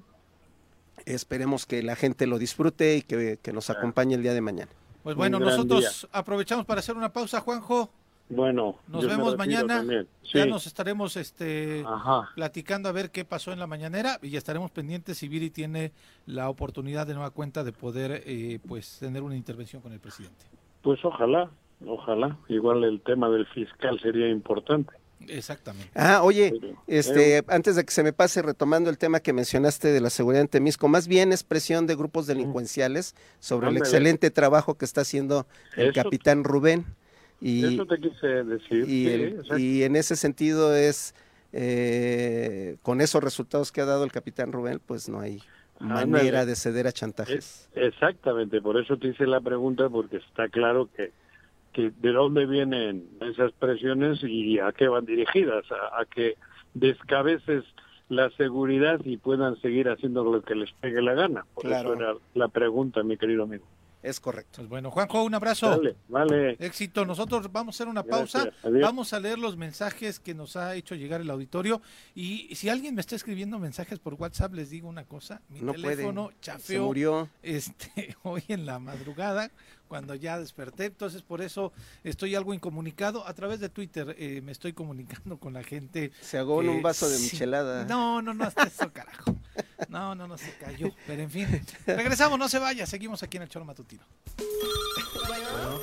esperemos que la gente lo disfrute y que, que nos acompañe el día de mañana. Pues bueno, nosotros aprovechamos para hacer una pausa, Juanjo. Bueno, Nos vemos mañana. Ya nos estaremos este, Ajá. platicando a ver qué pasó en la mañanera y ya estaremos pendientes si Viri tiene la oportunidad de nueva cuenta de poder eh, pues tener una intervención con el presidente. Pues ojalá, ojalá. Igual el tema del fiscal sería importante. Exactamente. Ah, oye, este, antes de que se me pase retomando el tema que mencionaste de la seguridad en Temisco, más bien es presión de grupos delincuenciales sobre el excelente trabajo que está haciendo el Eso- capitán Rubén. Y, Eso te quise decir. y, sí, el- exacto. y en ese sentido es, eh, con esos resultados que ha dado el capitán Rubén, pues no hay Ándale. manera de ceder a chantajes. Exactamente, por eso te hice la pregunta, porque está claro que, que de dónde vienen esas presiones y a qué van dirigidas, a, a que descabeces la seguridad y puedan seguir haciendo lo que les pegue la gana. Por Claro. eso era la pregunta, mi querido amigo. Es correcto. Pues bueno, Juanjo, un abrazo. Vale, vale. Éxito. Nosotros vamos a hacer una Gracias. pausa. Adiós. Vamos a leer los mensajes que nos ha hecho llegar el auditorio. Y si alguien me está escribiendo mensajes por WhatsApp, les digo una cosa. Mi No teléfono Se chafeó murió. este, <laughs> hoy en la madrugada, cuando ya desperté. Entonces, por eso estoy algo incomunicado. A través de Twitter eh, me estoy comunicando con la gente. Se ahogó en un vaso de sí. michelada. No, no, no, hasta eso, carajo. No, no, no se cayó. Pero en fin, regresamos, no se vaya. Seguimos aquí en el Choro Matutino. Bueno,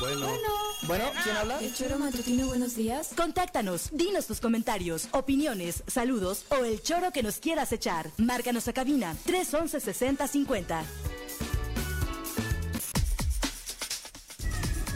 Bueno. Bueno, ¿quién habla? el choro matutino, buenos días. Contáctanos, dinos tus comentarios, opiniones, saludos o el choro que nos quieras echar. Márcanos a cabina 311 6050.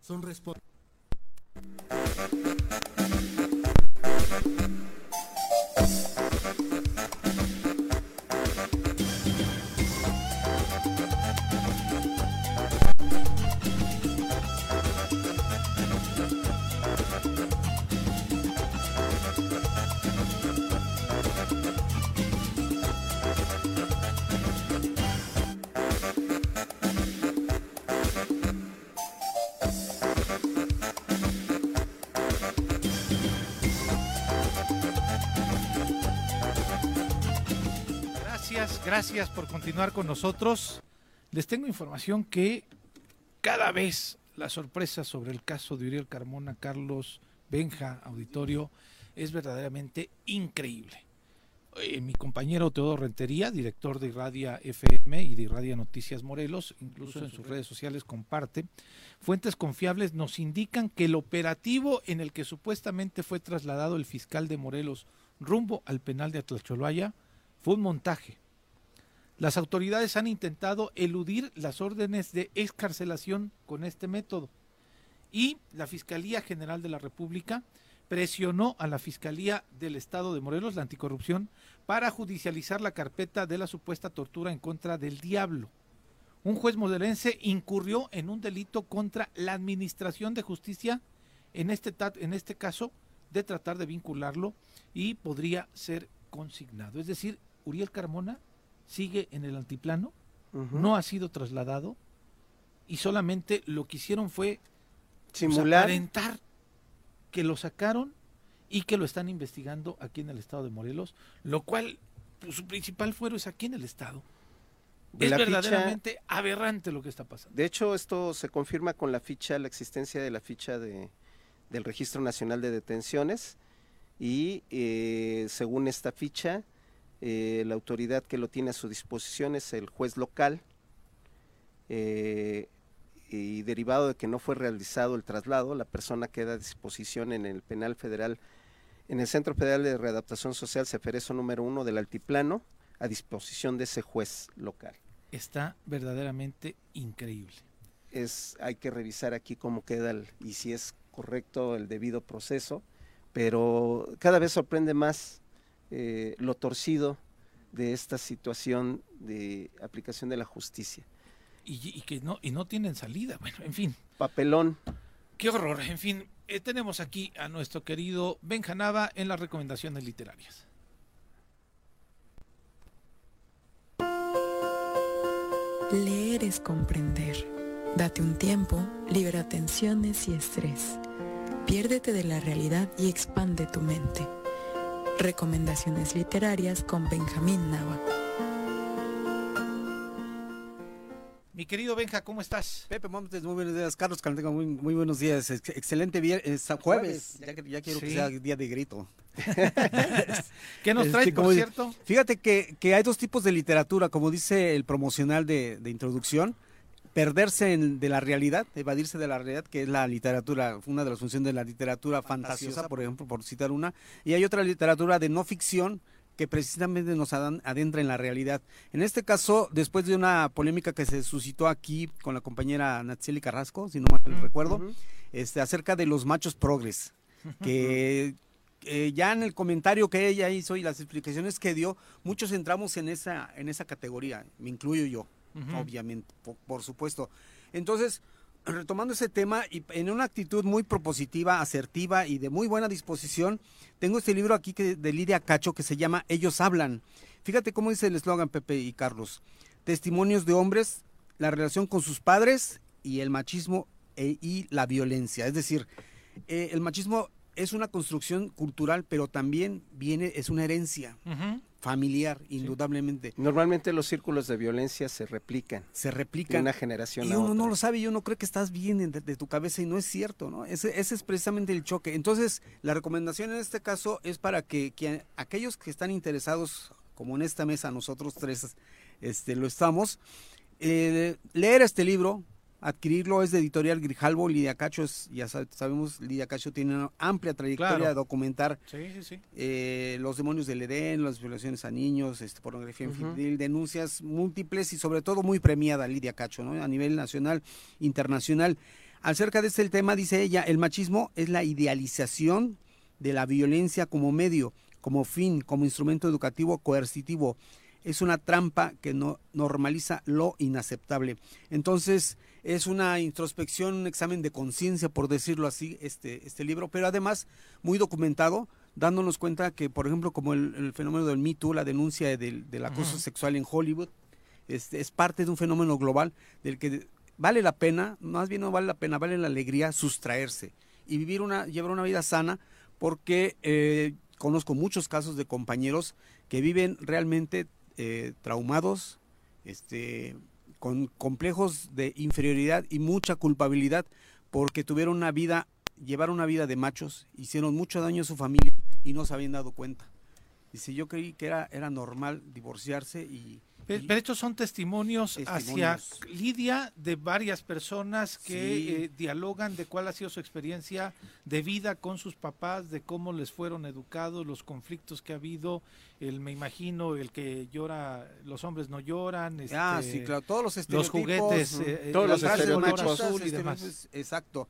Son respon- Gracias, por continuar con nosotros. Les tengo información que cada vez la sorpresa sobre el caso de Uriel Carmona, Carlos Benja, auditorio, es verdaderamente increíble. Eh, mi compañero Teodoro Rentería, director de Irradia FM y de Irradia Noticias Morelos, incluso en sus redes sociales comparte, fuentes confiables nos indican que el operativo en el que supuestamente fue trasladado el fiscal de Morelos rumbo al penal de Atlacholoaya fue un montaje. Las autoridades han intentado eludir las órdenes de excarcelación con este método y la Fiscalía General de la República presionó a la Fiscalía del Estado de Morelos, la anticorrupción, para judicializar la carpeta de la supuesta tortura en contra del diablo. Un juez modelense incurrió en un delito contra la Administración de Justicia, en este, en este caso, de tratar de vincularlo y podría ser consignado. Es decir, Uriel Carmona sigue en el altiplano, no ha sido trasladado y solamente lo que hicieron fue pues, Simular. aparentar que lo sacaron y que lo están investigando aquí en el estado de Morelos, lo cual pues, su principal fuero es aquí en el estado. De es la ficha- verdaderamente aberrante lo que está pasando. De hecho, esto se confirma con la ficha, la existencia de la ficha de, del Registro Nacional de Detenciones y eh, según esta ficha, eh, la autoridad que lo tiene a su disposición es el juez local eh, y derivado de que no fue realizado el traslado, la persona queda a disposición en el penal federal, en el Centro Federal de Readaptación Social Ceferezo número uno del Altiplano, a disposición de ese juez local. Está verdaderamente increíble. es hay que revisar aquí cómo queda el, y si es correcto el debido proceso, pero cada vez sorprende más eh, lo torcido de esta situación de aplicación de la justicia. Y, y que no, y no tienen salida. Bueno, en fin. Papelón. Qué horror. En fin, eh, tenemos aquí a nuestro querido Benjanaba en las recomendaciones literarias. Leer es comprender. Date un tiempo, libera tensiones y estrés. Piérdete de la realidad y expande tu mente. Recomendaciones literarias con Benjamín Nava. Mi querido Benja, ¿cómo estás? Pepe Montes, muy buenos días. Carlos Calenteca, muy, muy buenos días. Ex- excelente viernes, jueves. Ya, que- ya quiero que sea día de grito. <laughs> ¿Qué nos traes, Este, por como- cierto? Fíjate que, que hay dos tipos de literatura, como dice el promocional de, de introducción, perderse en- de la realidad, evadirse de la realidad, que es la literatura, una de las funciones de la literatura fantasiosa, por ejemplo, por citar una, y hay otra literatura de no ficción que precisamente nos adentra en la realidad. En este caso, después de una polémica que se suscitó aquí con la compañera Natsieli Carrasco, si no mal recuerdo, este, acerca de los machos progres, <laughs> que eh, ya en el comentario que ella hizo y las explicaciones que dio, muchos entramos en esa, en esa categoría, me incluyo yo, Obviamente, por, por supuesto. Entonces, <clears throat> retomando ese tema y en una actitud muy propositiva, asertiva y de muy buena disposición, tengo este libro aquí que, de Lidia Cacho que se llama Ellos hablan. Fíjate cómo dice el eslogan Pepe y Carlos. Testimonios de hombres, la relación con sus padres y el machismo e- y la violencia. Es decir, eh, el machismo es una construcción cultural, pero también viene, es una herencia familiar, indudablemente. Normalmente los círculos de violencia se replican. Se De replican. una generación y a uno otra. no lo sabe y uno cree que estás bien en- de, de tu cabeza y no es cierto, ¿no? Ese, ese es precisamente el choque. Entonces, la recomendación en este caso es para que, que aquellos que están interesados, como en esta mesa nosotros tres este, lo estamos, eh, leer este libro, adquirirlo, es de editorial Grijalvo, Lidia Cacho, es- ya sab- sabemos, Lidia Cacho tiene una amplia trayectoria Claro. de documentar Sí, sí, sí. eh, los demonios del Edén, las violaciones a niños, este, pornografía infantil, denuncias múltiples y sobre todo muy premiada Lidia Cacho, ¿no? A nivel nacional, internacional. Acerca de este tema, dice ella, el machismo es la idealización de la violencia como medio, como fin, como instrumento educativo coercitivo. Es una trampa que no normaliza lo inaceptable. Entonces, es una introspección, un examen de conciencia, por decirlo así, este, este libro, pero además muy documentado, dándonos cuenta que, por ejemplo, como el, el fenómeno del Me Too, la denuncia del, del acoso sexual en Hollywood, este, es parte de un fenómeno global del que vale la pena, más bien no vale la pena, vale la alegría sustraerse y vivir una, llevar una vida sana, porque eh, conozco muchos casos de compañeros que viven realmente eh, traumados, este, con complejos de inferioridad y mucha culpabilidad porque tuvieron una vida, llevaron una vida de machos, hicieron mucho daño a su familia y no se habían dado cuenta. Dice, yo creí que era, era normal divorciarse y... Pe- Pero, estos son testimonios, Testimonios. hacia Lidia de varias personas que Sí. eh, dialogan de cuál ha sido su experiencia de vida con sus papás, de cómo les fueron educados, los conflictos que ha habido, el me imagino el que llora, los hombres no lloran, Ah, este, sí, claro, todos los los estereotipos, juguetes, ujú, eh, Todos los estereotipos. azul y demás. Exacto.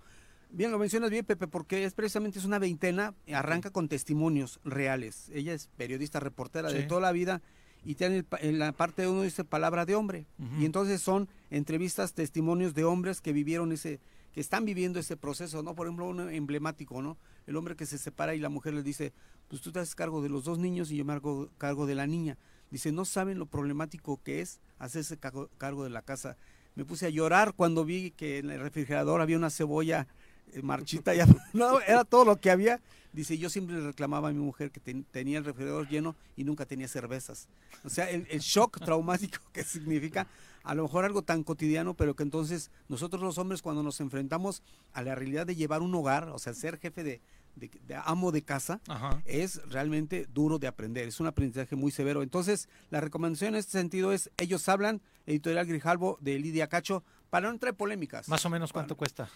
Bien, lo mencionas bien, Pepe, porque es precisamente es una veintena, arranca con testimonios reales. Ella es periodista, reportera de toda la vida y tiene en la parte uno dice palabra de hombre. Ujú. Y entonces son entrevistas, testimonios de hombres que vivieron ese, que están viviendo ese proceso, ¿no? Por ejemplo, uno emblemático, ¿no? El hombre que se separa y la mujer le dice, pues tú te haces cargo de los dos niños y yo me hago cargo de la niña. Dice, no saben lo problemático que es hacerse cargo, cargo de la casa. Me puse a llorar cuando vi que en el refrigerador había una cebolla eh, marchita, ya, <laughs> no, era todo lo que había. Dice, yo siempre le reclamaba a mi mujer que ten- tenía el refrigerador lleno y nunca tenía cervezas. O sea, el, el shock <laughs> traumático que significa a lo mejor algo tan cotidiano, pero que entonces nosotros los hombres cuando nos enfrentamos a la realidad de llevar un hogar, o sea, ser jefe de, de- de amo de casa, Ajá. es realmente duro de aprender, es un aprendizaje muy severo. Entonces, la recomendación en este sentido es, ellos hablan, editorial Grijalvo de Lidia Cacho, para no entrar en polémicas. Más o menos cuánto cuesta.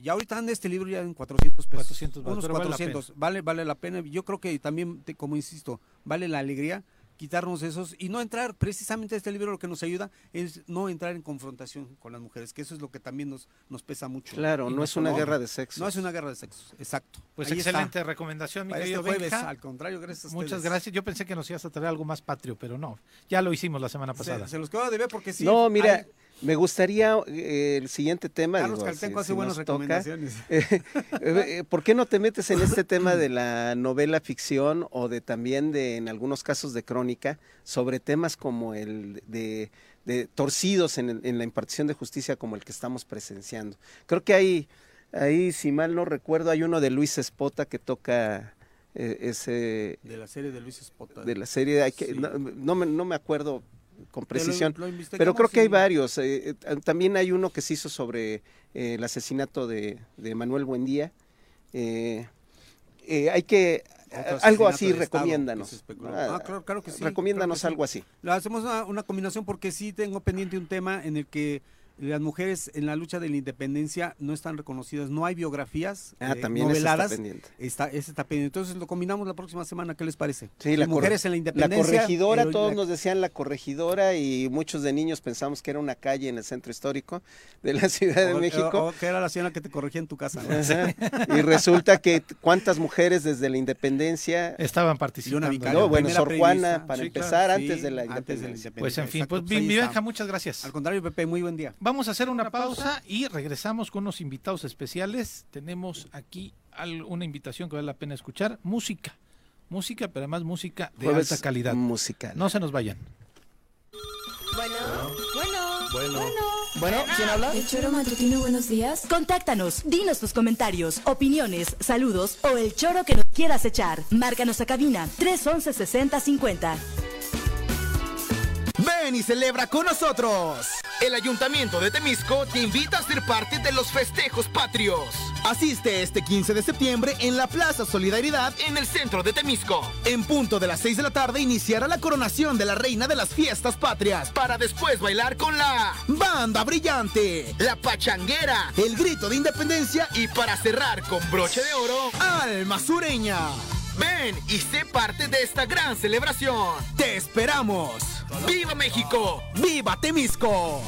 Ya ahorita anda este libro ya en 400 pesos. 400 Unos pero vale la 400. Vale, vale la pena. Yo creo que también, te- como insisto, vale la alegría quitarnos esos y no entrar, precisamente este libro lo que nos ayuda es no entrar en confrontación con las mujeres, que eso es lo que también nos, nos pesa mucho. Claro, Y no es una guerra de sexos. No es una guerra de sexos, exacto. Pues Ahí está. excelente recomendación, mi Para querido este jueves, Benja. al contrario, gracias a Muchas gracias. Yo pensé que nos ibas a traer algo más patrio, pero no. Ya lo hicimos la semana pasada. Se, se los quedo de ver porque sí. no, mira, hay- Me gustaría eh, el siguiente tema. Carlos digo, Caltenco si- hace si buenas nos toca, recomendaciones. <laughs> eh, eh, ¿Por qué no te metes en este tema de la novela ficción o de también de, en algunos casos de crónica, sobre temas como el de, de torcidos en, la impartición de justicia como el que estamos presenciando? Creo que hay, ahí, si mal no recuerdo, hay uno de Luis Espota que toca eh, ese De la serie de Luis Espota. de la serie, Sí. no me, no me acuerdo con lo- precisión, lo pero creo que hay varios. eh, eh, también hay uno que se hizo sobre eh, el asesinato de, de Manuel Buendía. Eh, eh, hay que, algo así, recomiéndanos. Ah, Ah, claro, claro que sí. Recomiéndanos claro que sí. algo así. Lo hacemos una, una combinación porque sí tengo pendiente un tema en el que las mujeres en la lucha de la independencia no están reconocidas, no hay biografías Ah, eh, también ese está noveladas. pendiente. Está, ese está pendiente. Entonces lo combinamos la próxima semana, ¿qué les parece? Sí, la, mujeres en la la independencia. corregidora, pero todos la- nos decían la corregidora y muchos de niños pensamos que era una calle en el centro histórico de la <laughs> Ciudad de o- México. o- o que era la señora que te corregía en tu casa. Y resulta que cuántas mujeres desde la independencia estaban participando. No, bueno, Sor Juana, para Sí, claro, empezar, sí, antes de la antes de la independencia. Pues en fin, Exacto, pues pues está. Benja, muchas gracias. Al contrario, Pepe, muy buen día. Vamos a hacer una pausa y regresamos con unos invitados especiales. Tenemos aquí al- una invitación que vale la pena escuchar. Música. Música, pero además música de Jueves alta calidad. musical. No se nos vayan. Bueno, bueno, Bueno. Bueno, ¿quién habla? El choro matutino, buenos días. Contáctanos, dinos tus comentarios, opiniones, saludos o el choro que nos quieras echar. Márcanos a cabina 311 6050. Ven y celebra con nosotros. El Ayuntamiento de Temisco te invita a ser parte de los festejos patrios. Asiste este 15 de septiembre en la Plaza Solidaridad en el centro de Temisco. En punto de las 6 de la tarde iniciará la coronación de la reina de las fiestas patrias para después bailar con la Banda Brillante, la Pachanguera, el Grito de Independencia y para cerrar con broche de oro, Alma Sureña. Ven y sé parte de esta gran celebración. ¡Te esperamos! ¡Viva México! ¡Viva Temisco!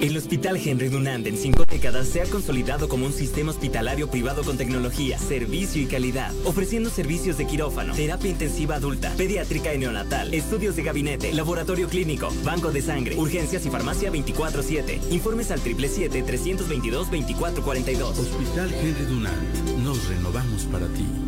El Hospital Henry Dunant en cinco décadas se ha consolidado como un sistema hospitalario privado con tecnología, servicio y calidad, ofreciendo servicios de quirófano, terapia intensiva adulta, pediátrica y neonatal, estudios de gabinete, laboratorio clínico, banco de sangre, urgencias y farmacia 24-7. Informes al 777-322-2442. Hospital Henry Dunant. Nos renovamos para ti.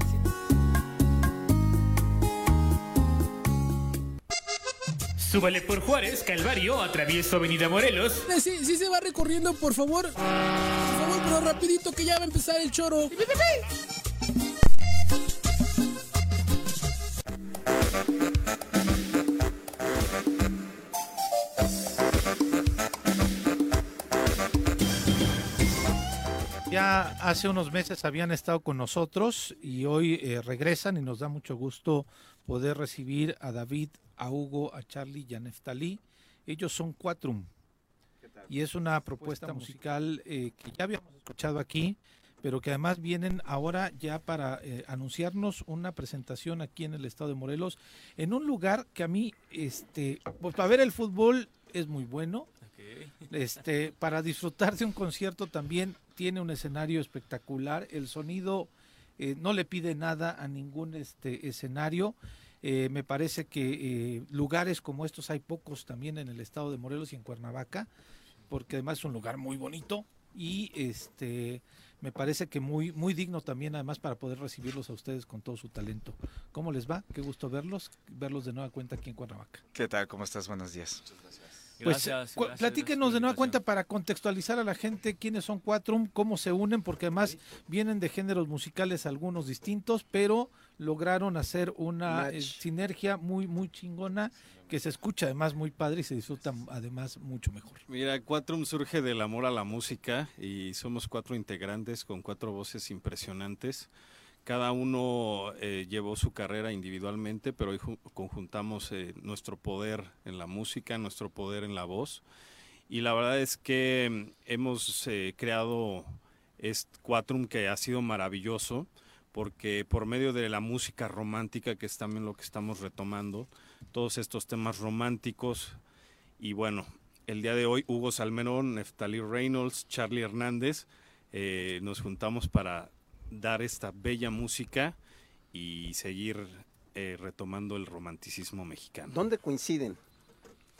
Súbale por Juárez, Calvario, atravieso Avenida Morelos. Eh, Sí, sí se va recorriendo, por favor. Por favor, pero rapidito que ya va a empezar el choro. Ya hace unos meses habían estado con nosotros y hoy eh, regresan y nos da mucho gusto poder recibir a David, a Hugo, a Charlie y a Neftalí. Ellos son Quatrum y es una propuesta musical eh, que ya habíamos escuchado aquí, pero que además vienen ahora ya para eh, anunciarnos una presentación aquí en el estado de Morelos, en un lugar que a mí, este, pues para ver el fútbol es muy bueno, este, para disfrutar de un concierto también tiene un escenario espectacular, el sonido eh, no le pide nada a ningún este escenario. Eh, me parece que eh, lugares como estos hay pocos también en el estado de Morelos y en Cuernavaca, porque además es un lugar muy bonito y este me parece que muy muy digno también además para poder recibirlos a ustedes con todo su talento. ¿Cómo les va? Qué gusto verlos, verlos de nueva cuenta aquí en Cuernavaca. ¿Qué tal? ¿Cómo estás? Buenos días. Pues Gracias, cu- gracias, platíquenos de nueva cuenta para contextualizar a la gente quiénes son Quatrum, cómo se unen, porque además vienen de géneros musicales algunos distintos, pero lograron hacer una eh, sinergia muy muy chingona que se escucha además muy padre y se disfruta además mucho mejor. Mira, Quatrum surge del amor a la música y somos cuatro integrantes con cuatro voces impresionantes. Cada uno eh, llevó su carrera individualmente, pero hoy ju- conjuntamos eh, nuestro poder en la música, nuestro poder en la voz. Y la verdad es que mm, hemos eh, creado es Quatrum que ha sido maravilloso porque por medio de la música romántica, que es también lo que estamos retomando, todos estos temas románticos, y bueno, el día de hoy Hugo Salmerón, Neftalí Reynolds, Charlie Hernández, eh, nos juntamos para dar esta bella música y seguir eh, retomando el romanticismo mexicano. ¿Dónde coinciden?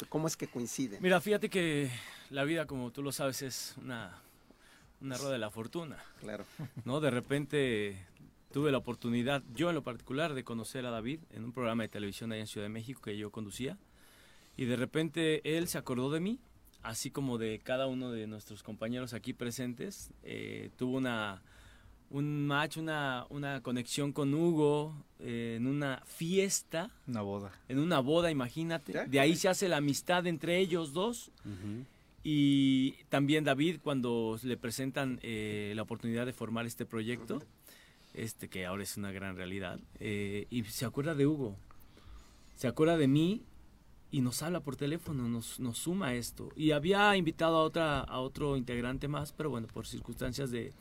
¿Cómo es que coinciden? Mira, fíjate que la vida, como tú lo sabes, es una, una rueda de la fortuna. Claro. ¿No? De repente tuve la oportunidad, yo en lo particular, de conocer a David en un programa de televisión allá en Ciudad de México que yo conducía. Y de repente él se acordó de mí, así como de cada uno de nuestros compañeros aquí presentes. Eh, tuvo una, un match, una, una conexión con Hugo eh, en una fiesta. Una boda. En una boda, imagínate. De ahí se hace la amistad entre ellos dos. Y también David, cuando le presentan eh, la oportunidad de formar este proyecto, este que ahora es una gran realidad, eh, y se acuerda de Hugo, se acuerda de mí y nos habla por teléfono, nos, nos suma esto. Y había invitado a, otra, a otro integrante más, pero bueno, por circunstancias de,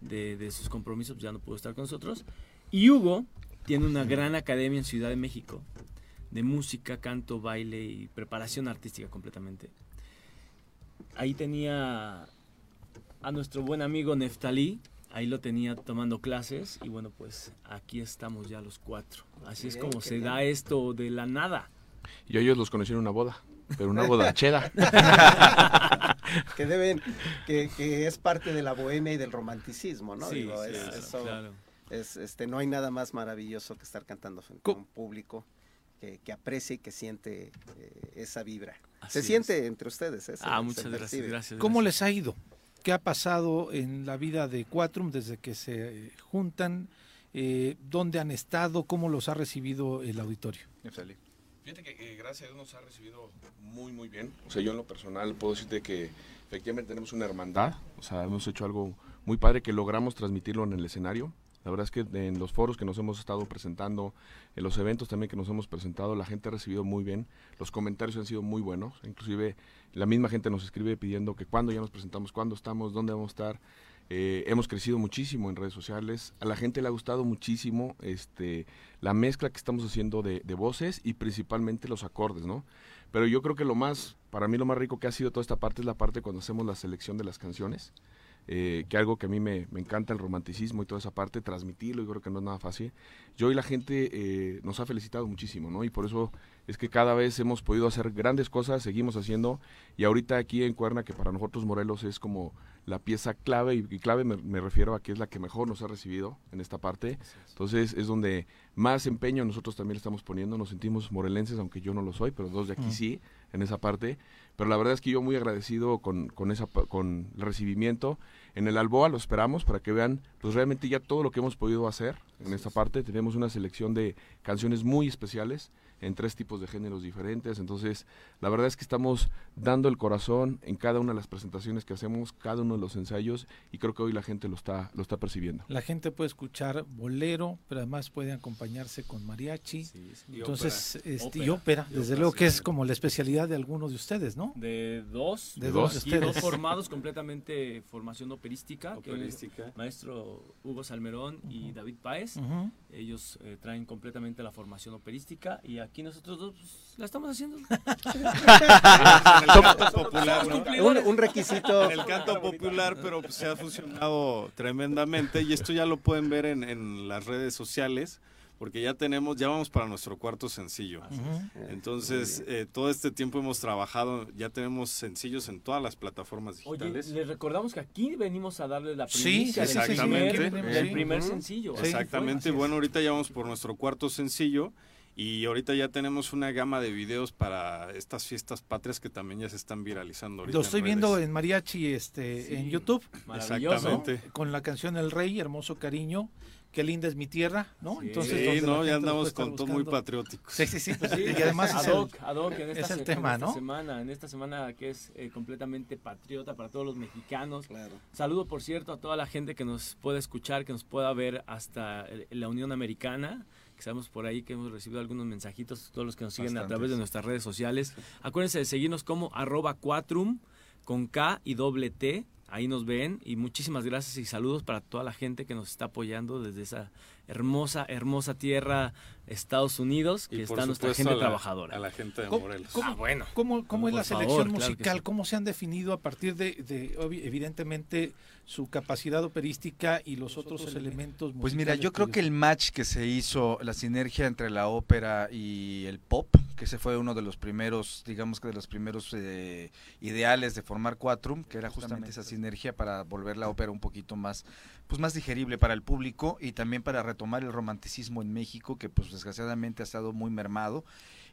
de, de sus compromisos pues ya no pudo estar con nosotros. Y Hugo tiene una gran academia en Ciudad de México de música, canto, baile y preparación artística completamente. Ahí tenía a nuestro buen amigo Neftalí, ahí lo tenía tomando clases y bueno, pues aquí estamos ya los cuatro. Así es como se da esto de la nada. Yo ellos los conocí en una boda, pero una boda cheda. <laughs> que deben, que, que es parte de la bohemia y del romanticismo, ¿no? Sí, Digo, sí, es- claro, eso claro. es, este, no hay nada más maravilloso que estar cantando frente a un público que, que aprecia y que siente eh, esa vibra. Se siente entre ustedes, ¿eh? Se- Ah, se muchas gracias, gracias. ¿Cómo les ha ido? ¿Qué ha pasado en la vida de Quatrum desde que se juntan? Eh, ¿Dónde han estado? ¿Cómo los ha recibido el auditorio? Fíjate que eh, gracias a Dios nos ha recibido muy, muy bien. O sea, yo en lo personal puedo decirte que efectivamente tenemos una hermandad. O sea, hemos hecho algo muy padre que logramos transmitirlo en el escenario. La verdad es que en los foros que nos hemos estado presentando, en los eventos también que nos hemos presentado, la gente ha recibido muy bien. Los comentarios han sido muy buenos. Inclusive la misma gente nos escribe pidiendo que cuándo ya nos presentamos, cuándo estamos, dónde vamos a estar. Eh, hemos crecido muchísimo en redes sociales. A la gente le ha gustado muchísimo este, la mezcla que estamos haciendo de, voces y principalmente los acordes, ¿no? Pero yo creo que lo más, para mí lo más rico que ha sido toda esta parte es la parte cuando hacemos la selección de las canciones. eh, que algo que a mí me, me encanta el romanticismo y toda esa parte, transmitirlo, yo creo que no es nada fácil. Yo y la gente eh, nos ha felicitado muchísimo, ¿no? Y por eso es que cada vez hemos podido hacer grandes cosas, seguimos haciendo, y ahorita aquí en Cuerna, que para nosotros Morelos es como la pieza clave, y, y clave me, me refiero a que es la que mejor nos ha recibido en esta parte, entonces es donde más empeño nosotros también le estamos poniendo, nos sentimos morelenses, aunque yo no lo soy, pero dos de aquí Mm. sí, en esa parte, pero la verdad es que yo muy agradecido con, con, esa, con el recibimiento. En el Alboa lo esperamos para que vean pues realmente ya todo lo que hemos podido hacer en esta parte. Tenemos una selección de canciones muy especiales en tres tipos de géneros diferentes. Entonces, la verdad es que estamos dando el corazón en cada una de las presentaciones que hacemos, cada uno de los ensayos, y creo que hoy la gente lo está, lo está percibiendo. La gente puede escuchar bolero, pero además puede acompañarse con mariachi. y Entonces, ópera. este, y Ópera. Y desde ópera, luego sí, que es como la especialidad de algunos de ustedes, ¿no? De dos. De dos de Y dos formados completamente formación operística. que Operística. maestro Hugo Salmerón y David Páez. Ujú. Ellos eh, traen completamente la formación operística y aquí nosotros dos pues, la estamos haciendo. <laughs> En el canto popular, ¿no? Un- un requisito. En el canto popular, pero pues, se ha funcionado tremendamente y esto ya lo pueden ver en, en las redes sociales porque ya tenemos, ya vamos para nuestro cuarto sencillo. Entonces, eh, todo este tiempo hemos trabajado, ya tenemos sencillos en todas las plataformas Oye, digitales. les recordamos que aquí venimos a darles la Sí, primicia del exactamente. primer, del Sí. primer sencillo. Exactamente. bueno, ahorita ya vamos por nuestro cuarto sencillo y ahorita ya tenemos una gama de videos para estas fiestas patrias que también ya se están viralizando. ahorita Lo estoy viendo en mariachi este, Sí, en YouTube. Exactamente. ¿no? Con la canción El Rey, Hermoso Cariño. Qué linda es mi tierra, ¿no? Entonces, Sí, donde la no, ya andamos puede con todo muy patrióticos. Sí, sí, sí. pues, Sí, y además ad es hoc, el, ad hoc en esta, es el se- tema, en esta ¿no? semana, en esta semana que es eh, completamente patriota para todos los mexicanos. Saludo, por cierto, a toda la gente que nos pueda escuchar, que nos pueda ver hasta eh, la Unión Americana, que sabemos por ahí que hemos recibido algunos mensajitos, todos los que nos siguen a través de nuestras redes sociales. Acuérdense de seguirnos como arroba quatrum con K y doble T. Ahí nos ven. Y muchísimas gracias y saludos para toda la gente que nos está apoyando desde esa hermosa, hermosa tierra, Estados Unidos, que está nuestra gente a la- trabajadora. a la gente de ¿Cómo- Morelos. ¿Cómo, Ah, bueno. ¿Cómo, cómo es la por selección favor, claro musical? sí. ¿Cómo se han definido a partir de, de, evidentemente, su capacidad operística y los otros elementos Pues mira, musicales yo creo que el match que se hizo, la sinergia entre la ópera y el pop, que ese fue uno de los primeros, digamos que de los primeros eh, ideales de formar Quatrum, que era justamente esa sinergia para volver la ópera un poquito más, pues más digerible para el público y también para retomar el romanticismo en México, que pues desgraciadamente ha estado muy mermado.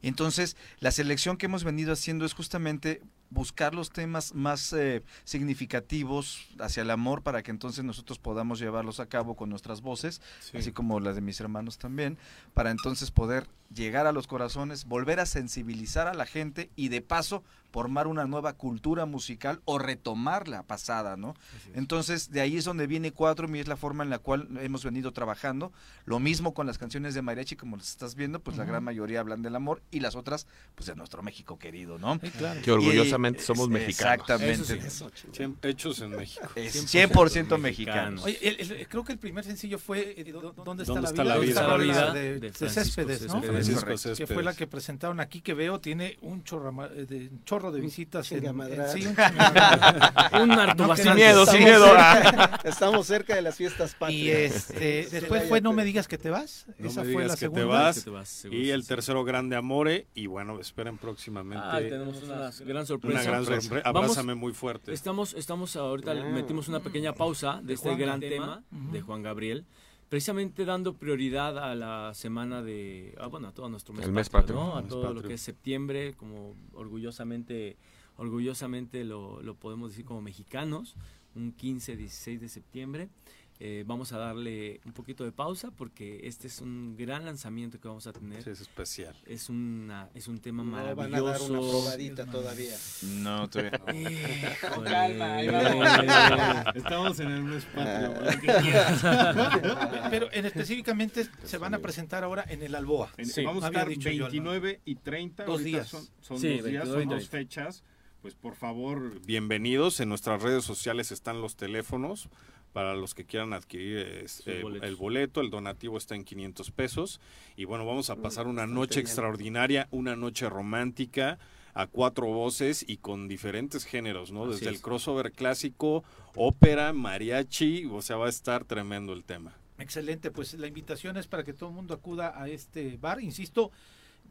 Entonces, la selección que hemos venido haciendo es justamente buscar los temas más eh, significativos hacia el amor para que entonces nosotros podamos llevarlos a cabo con nuestras voces, Sí. así como las de mis hermanos también, para entonces poder llegar a los corazones, volver a sensibilizar a la gente y de paso formar una nueva cultura musical o retomar la pasada, ¿no? Entonces, de ahí es donde viene Cuatro y es la forma en la cual hemos venido trabajando. Lo mismo con las canciones de mariachi, como las estás viendo, pues la gran mayoría hablan del amor y las otras, pues de nuestro México querido, ¿no? Que orgullosamente Y- somos mexicanos. Exactamente. Eso sí. Hechos en México. Es 100% mexicanos. Oye, el- el- creo que el primer sencillo fue ¿Dó- ¿Dónde está, ¿Dónde la, está vida? De, Céspedes, ¿no? Céspedes. Que fue la que presentaron aquí, que veo tiene un chorro, eh, de, un chorro de visitas. en- en- sí, <laughs> un <laughs> No, Sin miedo, sin estamos miedo. cerca- <laughs> Estamos cerca de las fiestas patrias. Y este, después fue No me digas que te vas. No Esa me fue digas la que segunda. te vas. Que te vas, seguro, y el tercero, Grande Amore. Y bueno, esperen próximamente. Ah, tenemos una gran sorpresa. Una gran sorpresa. Vamos- Abrázame muy fuerte. Estamos, estamos ahorita, Ah. metimos una pequeña pausa de, De este Juan gran Gabriel. tema Ujú. de Juan Gabriel, precisamente dando prioridad a la semana de, ah, bueno, a todo nuestro mes El mes patrio, patrio. ¿no? a Mes todo lo que es septiembre, como orgullosamente, orgullosamente lo, lo podemos decir como mexicanos, un 15, 16 de septiembre. Eh, vamos a darle un poquito de pausa porque este es un gran lanzamiento que vamos a tener. Sí, es especial. Es, una, es un tema No van a dar maravilloso. una probadita todavía. No, todavía no. Híjole. Con <laughs> calma, ahí vamos. Estamos en el mes patrio. Ah. lo que quieras. <laughs> Pero en específicamente se van a presentar ahora en el Alboa. Sí, Vamos a estar dicho yo, ¿no? 29 y 30. Dos ahorita días. Son, son Sí, dos días, 29 y son dos 30. fechas. Pues por favor, bienvenidos. En nuestras redes sociales están los teléfonos para los que quieran adquirir este, boletos. el boleto. El donativo está en 500 pesos. Y bueno, vamos a pasar una noche extraordinaria, una noche romántica a cuatro voces y con diferentes géneros, ¿no? Así Desde el crossover clásico, ópera, mariachi, o sea, va a estar tremendo el tema. Excelente, pues la invitación es para que todo el mundo acuda a este bar. Insisto,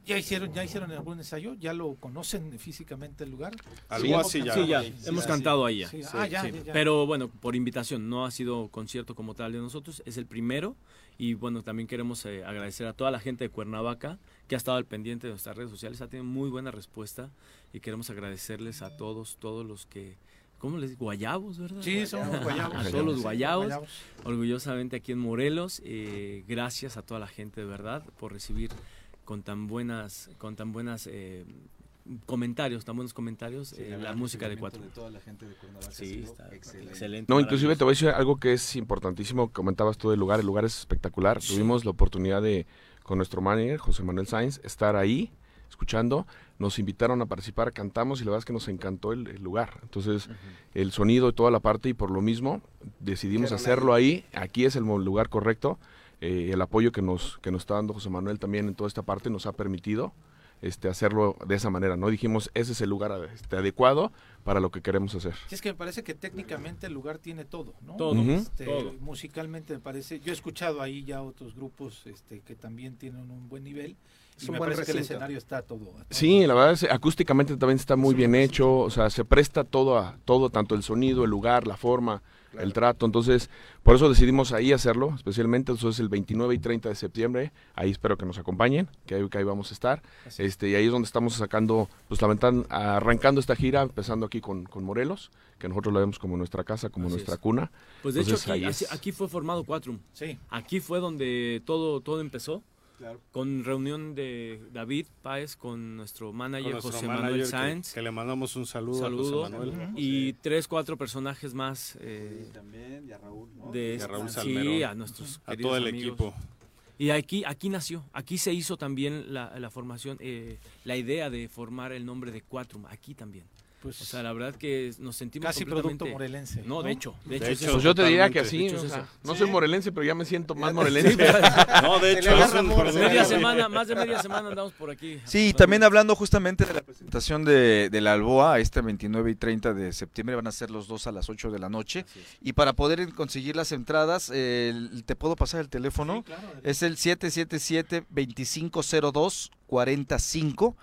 ya hicieron, ya hicieron algún ensayo, ya lo conocen físicamente el lugar. Algo así ya. Sí, ya, Sí, hemos cantado sí. ahí ya. Sí, ah, ya. Pero bueno, por invitación, no ha sido concierto como tal de nosotros, es el primero. Y bueno, también queremos eh, agradecer a toda la gente de Cuernavaca que ha estado al pendiente de nuestras redes sociales, ha tenido muy buena respuesta y queremos agradecerles a todos, todos los que, ¿cómo les digo? Guayabos, ¿verdad? Sí, somos guayabos. a todos los Sí, guayabos, guayabos. orgullosamente aquí en Morelos. eh, gracias a toda la gente de verdad por recibir con tan buenas, con tan buenas eh, comentarios, tan buenos comentarios, Sí, eh, la música de cuatro. de toda la gente de Cuernavaca Sí, está excelente. excelente. No, inclusive te voy a decir algo que es importantísimo. Comentabas tú del lugar. El lugar es espectacular. Tuvimos la oportunidad de, con nuestro manager, José Manuel Sainz, estar ahí escuchando. Nos invitaron a participar, cantamos y la verdad es que nos encantó el, el lugar. Entonces, el sonido y toda la parte y por lo mismo decidimos hacerlo ahí. Aquí es el lugar correcto. Eh, el apoyo que nos, que nos está dando José Manuel también en toda esta parte nos ha permitido este, hacerlo de esa manera. No dijimos, ese es el lugar este, adecuado para lo que queremos hacer. Sí, es que me parece que técnicamente el lugar tiene todo, ¿no? Todo. Este, todo. Musicalmente me parece, yo he escuchado ahí ya otros grupos este, que también tienen un buen nivel Es y un me buen parece que el escenario está todo. a todo. Sí, la verdad es acústicamente también está muy bien hecho, o sea, se presta todo a todo, tanto el sonido, el lugar, la forma, el trato, entonces por eso decidimos ahí hacerlo, especialmente entonces el 29 y 30 de septiembre, ahí espero que nos acompañen, que ahí, que ahí vamos a estar, este y ahí es donde estamos sacando, pues la ventana- arrancando esta gira, empezando aquí con, con Morelos, que nosotros la vemos como nuestra casa, como Así nuestra es. cuna. Pues de Entonces, hecho aquí, es. aquí fue formado Quatrum. Sí. Aquí fue donde todo, todo empezó. Claro. Con reunión de David Páez con nuestro manager Con nuestro José manager Manuel Sáenz. Que, le mandamos un saludo, Saludo. a José Manuel. Y tres, cuatro personajes más. eh, también, y a Raúl, ¿no? de Y a Raúl sí, a nuestros A todo el amigos. equipo. Y aquí, aquí nació, aquí se hizo también la, la formación, eh, la idea de formar el nombre de Quatrum, aquí también. Pues, o sea, la verdad que nos sentimos casi producto morelense. No, de hecho, de hecho. De hecho pues yo te diría que así, o sea, no soy morelense, pero ya me siento más <laughs> morelense. <laughs> no, de hecho, media semana, más de media semana andamos por aquí. Sí, también hablando justamente de la presentación de, de la Alboa, este 29 y 30 de septiembre van a ser los dos a las 8 de la noche. Y para poder conseguir las entradas, te puedo pasar el teléfono. claro, es el 777 2502 45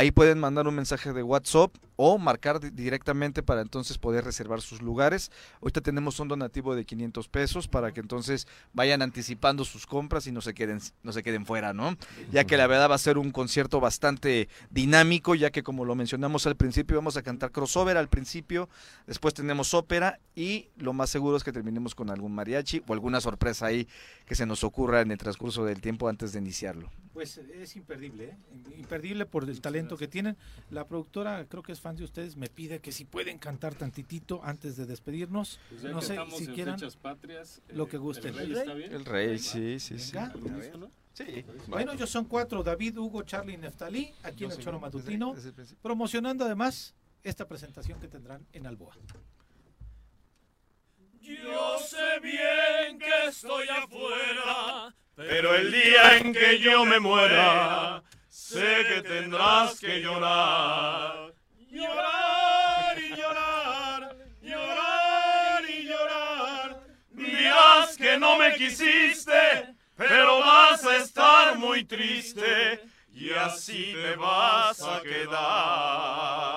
Ahí pueden mandar un mensaje de WhatsApp o marcar directamente para entonces poder reservar sus lugares. Ahorita tenemos un donativo de 500 pesos para que entonces vayan anticipando sus compras y no se queden no se queden fuera, ¿no? Ya que la verdad va a ser un concierto bastante dinámico, ya que como lo mencionamos al principio vamos a cantar crossover al principio, después tenemos ópera y lo más seguro es que terminemos con algún mariachi o alguna sorpresa ahí que se nos ocurra en el transcurso del tiempo antes de iniciarlo. Pues es imperdible, ¿eh? imperdible por el talento que tienen. La productora, creo que es fan de ustedes, me pide que si pueden cantar tantitito antes de despedirnos. Pues no sé si quieran patrias, lo que gusten. ¿El rey, ¿El rey sí, sí, sí. Sí. Bueno, ellos son cuatro, David, Hugo, Charlie y Neftalí, aquí en el Choro Matutino, promocionando además esta presentación que tendrán en Alboa. Yo sé bien que estoy afuera pero el día en que yo me muera, sé que tendrás que llorar. Llorar y llorar, llorar y llorar. Dirás que no me quisiste, pero vas a estar muy triste y así te vas a quedar.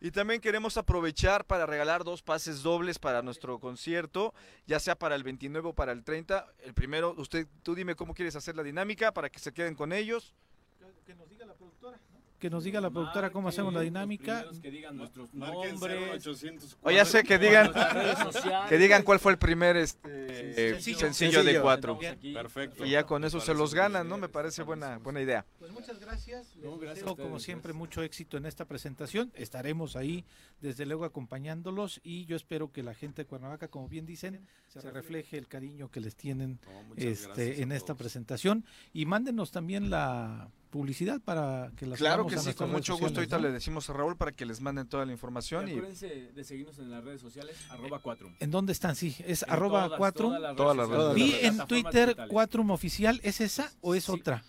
Y también queremos aprovechar para regalar dos pases dobles para nuestro concierto, ya sea para el 29 o para el 30. El primero, usted, tú dime cómo quieres hacer la dinámica para que se queden con ellos. Que nos diga la que nos diga la productora cómo hacemos la dinámica. Que digan nuestros nombres. O ya sé que digan que digan cuál fue el primer este sencillo, de cuatro. Perfecto. Y ya con eso se los ganan, ¿no? Me parece buena buena idea. Pues muchas gracias. como siempre mucho éxito en esta presentación. Estaremos ahí desde luego acompañándolos y yo espero que la gente de Cuernavaca, como bien dicen, se refleje el cariño que les tienen este en esta presentación y mándenos también la publicidad para que las Claro que sí, con mucho gusto. Ahorita le decimos a Raúl para que les manden toda la información. Y, acuérdense de seguirnos en las redes sociales, arroba Quatrum. ¿En dónde están? Sí, es arroba Quatrum. Todas las redes Vi en Twitter Quatrum Oficial, ¿es esa o es otra?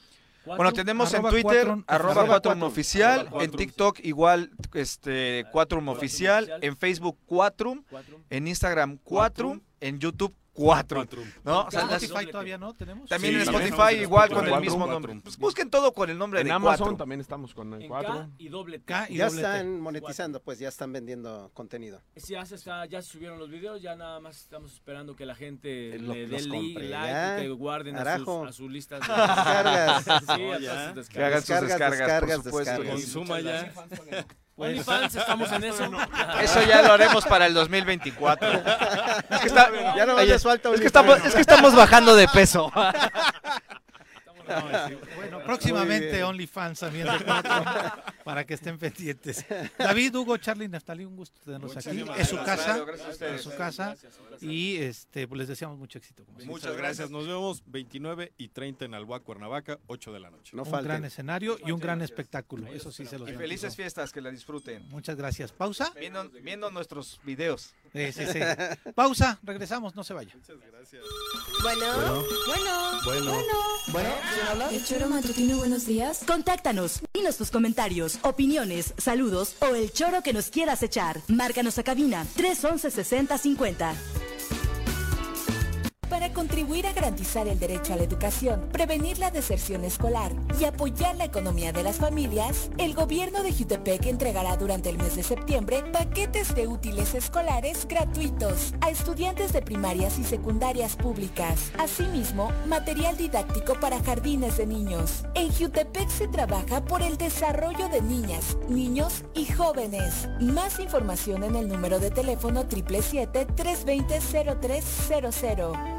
bueno, tenemos en Twitter arroba Quatrum Oficial, en TikTok igual este Quatrum Oficial, en Facebook Quatrum, en Instagram Quatrum, en YouTube cuatro. ¿no? O sea, Spotify todavía no tenemos. También en Spotify igual con el mismo nombre. Pues busquen todo con el nombre de Amazon también estamos con el 4. y doble K y ya están monetizando, pues ya están vendiendo contenido. Ya se está, ya se subieron los videos, ya nada más estamos esperando que la gente le dé like y que guarden a sus, a sus, listas de <laughs> descargas. sí, que hagan sus descargas, por supuesto. Consuma ya. <laughs> OnlyFans, estamos en eso. Eso ya lo haremos para el 2024. <laughs> Es que, está, ya no es, que estamos, es que estamos bajando de peso. <laughs> bueno, próximamente OnlyFans también de cuatro <laughs> para que estén pendientes. David, Hugo, Charlie, Neftalí, un gusto tenerlos aquí. Es su casa, es su casa y este, pues les deseamos mucho éxito. Muchas gracias. Nos vemos 29 y 30 en Alboa, Cuernavaca, 8 de la noche. un gran escenario y un gran espectáculo. Eso sí se los Y felices fiestas, que la disfruten. Muchas gracias. Pausa. Viendo, viendo nuestros videos. Sí, sí, sí. <laughs> Pausa, regresamos, no se vaya. Muchas gracias. Bueno, bueno, bueno, bueno. ¿quién habla? El Choro Matutino, buenos días. Contáctanos, dinos tus comentarios, opiniones, saludos o el choro que nos quieras echar. Márcanos a cabina 311 6050 para contribuir a garantizar el derecho a la educación, prevenir la deserción escolar y apoyar la economía de las familias, el gobierno de Jutepec entregará durante el mes de septiembre paquetes de útiles escolares gratuitos a estudiantes de primarias y secundarias públicas. Asimismo, material didáctico para jardines de niños. En Jutepec se trabaja por el desarrollo de niñas, niños y jóvenes. Más información en el número de teléfono 777-320-0300.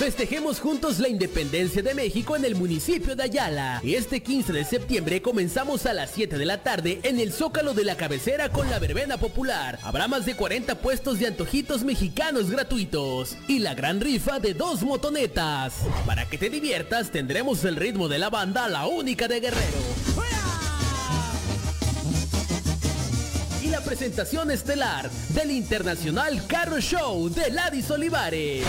Festejemos juntos la independencia de México en el municipio de Ayala. Este 15 de septiembre comenzamos a las 7 de la tarde en el Zócalo de la Cabecera con la verbena popular. Habrá más de 40 puestos de antojitos mexicanos gratuitos y la gran rifa de dos motonetas. Para que te diviertas tendremos el ritmo de la banda La Única de Guerrero. Y la presentación estelar del Internacional Carro Show de Ladis Olivares.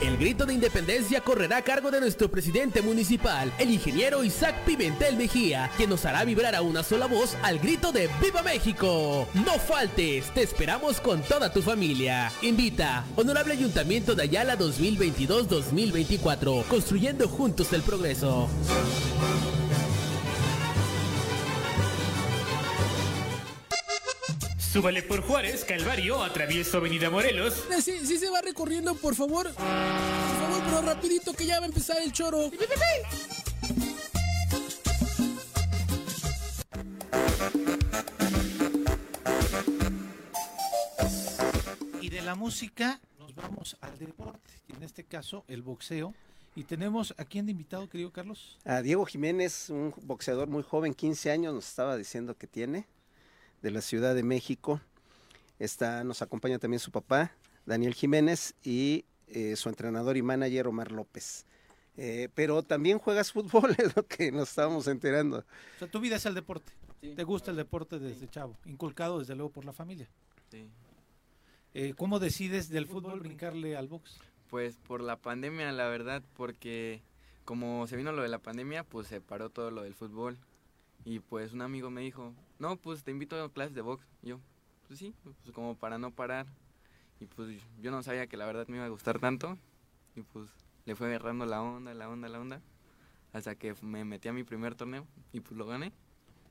El grito de independencia correrá a cargo de nuestro presidente municipal, el ingeniero Isaac Pimentel Mejía, quien nos hará vibrar a una sola voz al grito de ¡Viva México! No faltes, te esperamos con toda tu familia. Invita, Honorable Ayuntamiento de Ayala 2022-2024, construyendo juntos el progreso. Súbale por Juárez, Calvario, atravieso Avenida Morelos. Eh, Sí, sí se va recorriendo, por favor. Por favor, pero rapidito que ya va a empezar el choro. Y de la música nos vamos al deporte, y en este caso el boxeo. Y tenemos a quién de invitado, querido Carlos. A Diego Jiménez, un boxeador muy joven, 15 años, nos estaba diciendo que tiene, de la Ciudad de México. Está, nos acompaña también su papá, Daniel Jiménez, y eh, su entrenador y manager, Omar López. Eh, pero también juegas fútbol, <laughs> es lo que nos estábamos enterando. O sea, tu vida es el deporte. ¿Te gusta el deporte desde chavo? Inculcado desde luego por la familia. Sí. Eh, ¿Cómo decides del fútbol brincarle al box? Pues por la pandemia, la verdad, porque como se vino lo de la pandemia, pues se paró todo lo del fútbol. Y pues un amigo me dijo, no, pues te invito a clases de box. Y yo, pues sí, pues como para no parar. Y pues yo no sabía que la verdad me iba a gustar tanto. Y pues le fue agarrando la onda, la onda, la onda. Hasta que me metí a mi primer torneo y pues lo gané.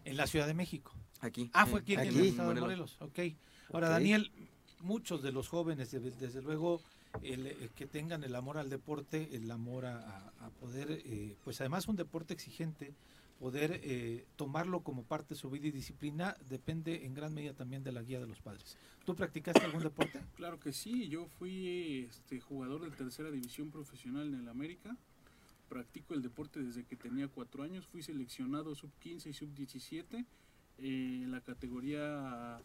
En la Ciudad de México. Aquí. Ah, fue aquí, en el Aquí. estado de Morelos. Ok. Ahora. Daniel, muchos de los jóvenes, de- desde luego, el, eh, que tengan el amor al deporte, el amor a, a- a poder, eh, pues además un deporte exigente, poder eh, tomarlo como parte de su vida y disciplina, depende en gran medida también de la guía de los padres. ¿Tú practicaste algún deporte? <coughs> Claro que sí, yo fui este, jugador de tercera división profesional en el América. Practico el deporte desde que tenía cuatro años. Fui seleccionado sub 15 y sub 17 eh, en la categoría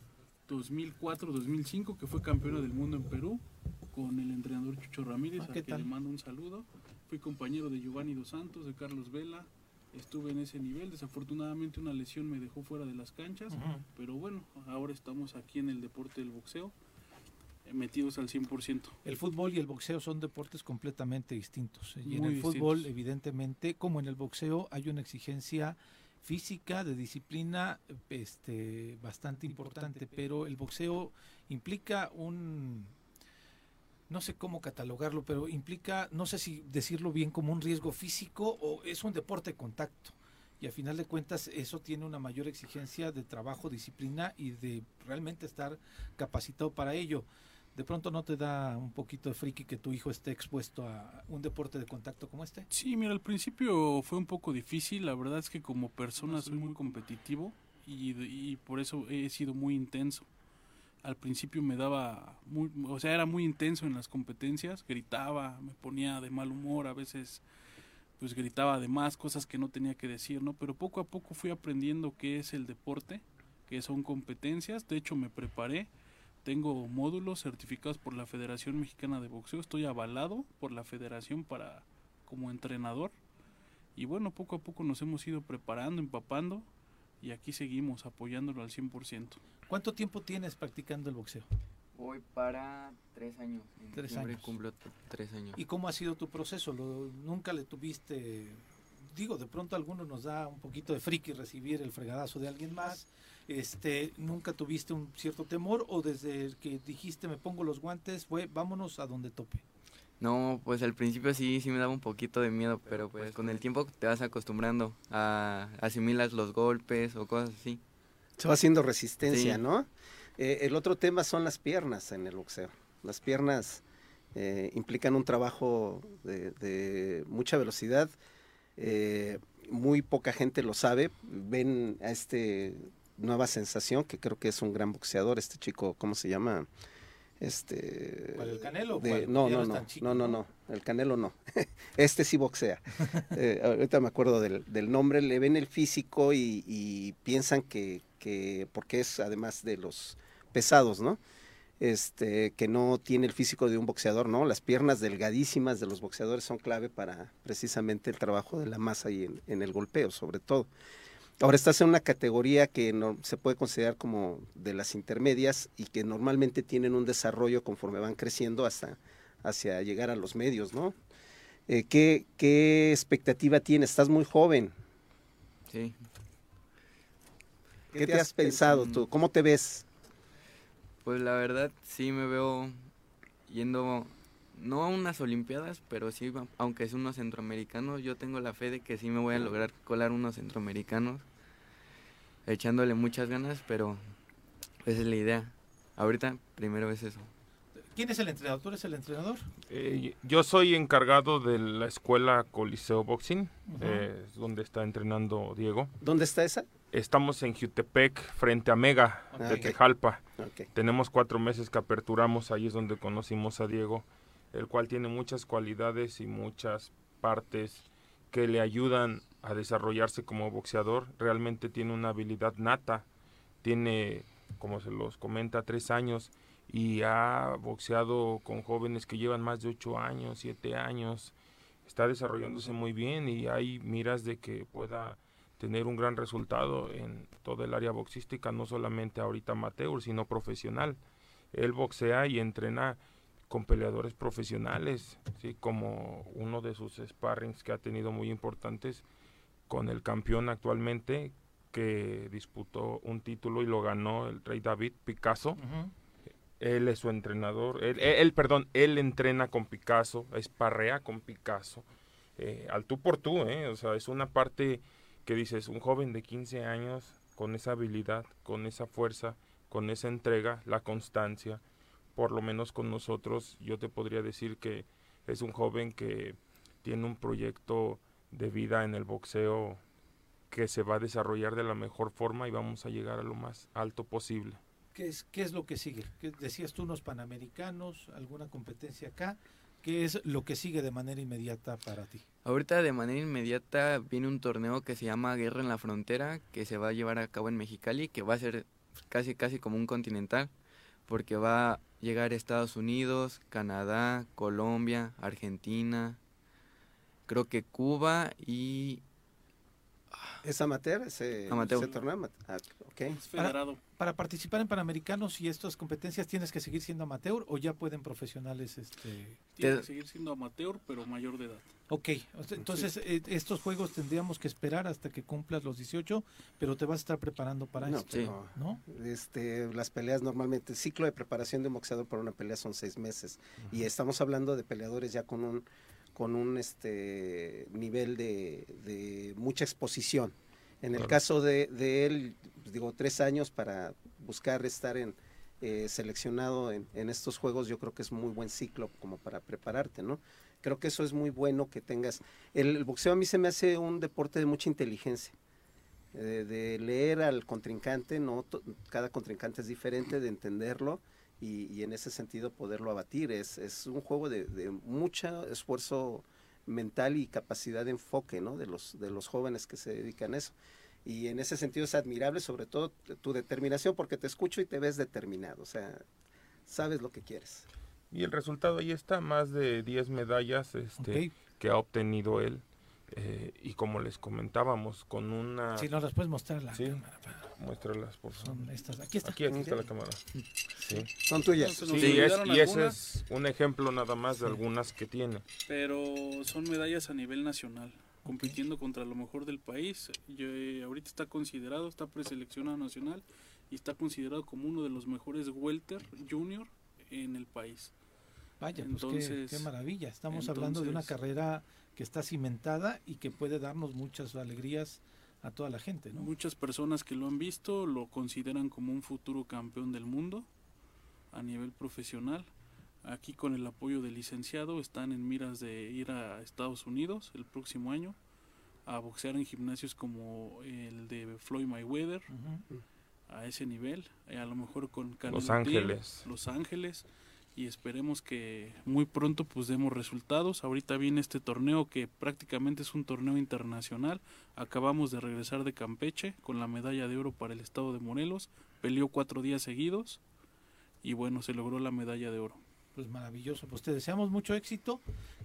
2004-2005, que fue campeona del mundo en Perú, con el entrenador Chucho Ramírez, Ah, a ¿qué quien le mando un saludo. Fui compañero de Giovanni Dos Santos, de Carlos Vela. Estuve en ese nivel. Desafortunadamente una lesión me dejó fuera de las canchas. Pero bueno, ahora estamos aquí en el deporte del boxeo, eh, metidos al 100%. El fútbol y el boxeo son deportes completamente distintos. Y en el fútbol, distintos. evidentemente, como en el boxeo, hay una exigencia física, de disciplina, este, bastante importante, pero el boxeo implica un, no sé cómo catalogarlo, pero implica, no sé si decirlo bien, como un riesgo físico o es un deporte de contacto. Y a final de cuentas eso tiene una mayor exigencia de trabajo, disciplina y de realmente estar capacitado para ello. ¿De pronto no te da un poquito de friki que tu hijo esté expuesto a un deporte de contacto como este? Sí, mira, al principio fue un poco difícil. La verdad es que como persona soy muy competitivo y, y por eso he sido muy intenso. Al principio me daba, muy, o sea, era muy intenso en las competencias, gritaba, me ponía de mal humor, a veces pues gritaba de más cosas que no tenía que decir, ¿no? Pero poco a poco fui aprendiendo qué es el deporte, qué son competencias. De hecho, me preparé. Tengo módulos certificados por la Federación Mexicana de Boxeo. Estoy avalado por la Federación para como entrenador. Y bueno, poco a poco nos hemos ido preparando, empapando y aquí seguimos apoyándolo al 100%. ¿Cuánto tiempo tienes practicando el boxeo? Voy para tres años. En Tres años. cumplo t- tres años. ¿Y cómo ha sido tu proceso? ¿Lo- ¿Nunca le tuviste, digo, de pronto a algunos nos da un poquito de friki recibir el fregadazo de alguien más? Este, ¿Nunca tuviste un cierto temor o desde que dijiste me pongo los guantes fue vámonos a donde tope? No, pues al principio sí, sí me daba un poquito de miedo, pero pues con el tiempo te vas acostumbrando a asimilas los golpes o cosas así. Se va haciendo resistencia, Sí. ¿no? Eh, el otro tema son las piernas en el boxeo. Las piernas eh, implican un trabajo de, de mucha velocidad. Eh, muy poca gente lo sabe. Ven a este nueva sensación, que creo que es un gran boxeador, este chico, ¿cómo se llama? Este, ¿Cuál, el Canelo? de- no, no, no, chico, no, no, no, el Canelo no. <laughs> este sí boxea. <laughs> Eh, ahorita me acuerdo del, del nombre, le ven el físico y, y piensan que, que, porque es además de los pesados, ¿no? Este, que no tiene el físico de un boxeador, ¿no? Las piernas delgadísimas de los boxeadores son clave para precisamente el trabajo de la masa y en, en el golpeo, sobre todo. Ahora estás en una categoría que no, se puede considerar como de las intermedias y que normalmente tienen un desarrollo conforme van creciendo hasta hacia llegar a los medios, ¿no? Eh, ¿qué, ¿Qué expectativa tienes? Estás muy joven. Sí. ¿Qué, te has pensado tú? ¿Cómo te ves? Pues la verdad sí me veo yendo, no a unas olimpiadas, pero sí, aunque es unos centroamericanos, yo tengo la fe de que sí me voy a lograr colar unos centroamericanos, echándole muchas ganas, pero esa es la idea. Ahorita primero es eso. ¿Quién es el entrenador? ¿Tú eres el entrenador? Eh, yo soy encargado de la escuela Coliseo Boxing, eh, donde está entrenando Diego. ¿Dónde está esa? Estamos en Jutepec, frente a Mega, de. Tejalpa. Tenemos cuatro meses que aperturamos, ahí es donde conocimos a Diego, el cual tiene muchas cualidades y muchas partes que le ayudan a desarrollarse como boxeador. Realmente tiene una habilidad nata, tiene, como se los comenta, tres años y ha boxeado con jóvenes que llevan más de ocho años, siete años. Está desarrollándose muy bien y hay miras de que pueda tener un gran resultado en todo el área boxística, no solamente ahorita amateur, sino profesional. Él boxea y entrena con peleadores profesionales, ¿sí? como uno de sus sparrings que ha tenido muy importantes con el campeón actualmente que disputó un título y lo ganó el rey David Picasso. Él es su entrenador, él, él- él, perdón, él entrena con Picasso, esparrea con Picasso, eh, al tú por tú, ¿eh? o sea, es una parte que dices, un joven de 15 años con esa habilidad, con esa fuerza, con esa entrega, la constancia, por lo menos con nosotros, yo te podría decir que es un joven que tiene un proyecto de vida en el boxeo que se va a desarrollar de la mejor forma y vamos a llegar a lo más alto posible. ¿Qué es, qué es lo que sigue? ¿Qué decías tú unos panamericanos, alguna competencia acá? ¿Qué es lo que sigue de manera inmediata para ti? Ahorita de manera inmediata viene un torneo que se llama Guerra en la Frontera, que se va a llevar a cabo en Mexicali, que va a ser casi casi como un continental, porque va a llegar Estados Unidos, Canadá, Colombia, Argentina, creo que Cuba y ¿Es amateur ese, Amateur. ese torneo? Ah, ok. Para, para participar en Panamericanos y estas competencias tienes que seguir siendo amateur o ya pueden profesionales este Tiene que seguir siendo amateur, pero mayor de edad. Ok, entonces eh, estos juegos tendríamos que esperar hasta que cumplas los 18, pero te vas a estar preparando para No, esto, no. ¿no? Este, las peleas normalmente, el ciclo de preparación de un boxeador para una pelea son seis meses. Y estamos hablando de peleadores ya con un, con un este, nivel de, de mucha exposición. En el caso de, de él, pues, digo, tres años para buscar estar en, eh, seleccionado en, en estos juegos, yo creo que es muy buen ciclo como para prepararte, ¿no? Creo que eso es muy bueno que tengas. El, el boxeo a mí se me hace un deporte de mucha inteligencia eh, de leer al contrincante, no cada contrincante es diferente, de entenderlo y, y en ese sentido poderlo abatir. Es, es un juego de, de mucho esfuerzo mental y capacidad de enfoque ¿no? de, los, de los jóvenes que se dedican a eso. Y en ese sentido es admirable, sobre todo tu determinación, porque te escucho y te ves determinado, o sea, sabes lo que quieres. Y el resultado ahí está, más de 10 medallas este, Ok. que ha obtenido él. Eh, y como les comentábamos, con una... Si no las puedes mostrar la Sí, cámara. para- muéstralas, por favor. Son estas, aquí está. Aquí, aquí está Ok. la cámara. Sí. Son tuyas. Sí, es- y ese es un ejemplo nada más de algunas que tiene. Pero son medallas a nivel nacional, compitiendo contra lo mejor del país. Yo, eh, ahorita está considerado, está preseleccionado nacional y está considerado como uno de los mejores welter junior en el país. Vaya, pues qué- Entonces- qué, maravilla. Estamos hablando de una entonces- carrera que está cimentada y que puede darnos muchas alegrías a toda la gente, ¿no? Muchas personas que lo han visto lo consideran como un futuro campeón del mundo a nivel profesional. aquí con el apoyo del licenciado están en miras de ir a Estados Unidos el próximo año a boxear en gimnasios como el de Floyd Mayweather a ese nivel, eh, a lo mejor con Canelo Los Ángeles. Los Ángeles y esperemos que muy pronto pues demos resultados. Ahorita viene este torneo que prácticamente es un torneo internacional. Acabamos de regresar de Campeche con la medalla de oro para el estado de Morelos. Peleó cuatro días seguidos y bueno, se logró la medalla de oro. Pues maravilloso, pues te deseamos mucho éxito,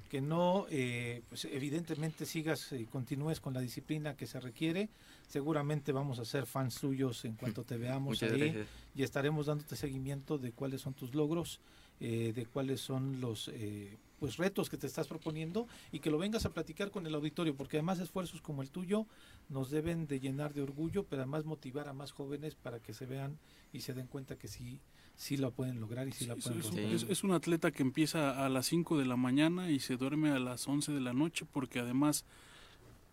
que no, eh, pues evidentemente sigas y continúes con la disciplina que se requiere. Seguramente vamos a ser fans tuyos en cuanto te veamos <laughs> Muchas ahí gracias. y estaremos dándote seguimiento de cuáles son tus logros, eh, de cuáles son los eh, pues retos que te estás proponiendo y que lo vengas a platicar con el auditorio, porque además esfuerzos como el tuyo nos deben de llenar de orgullo, pero además motivar a más jóvenes para que se vean y se den cuenta que sí, sí lo pueden lograr y sí, la Es, pueden es un, romper. es- es un atleta que empieza a las 5 de la mañana y se duerme a las 11 de la noche porque además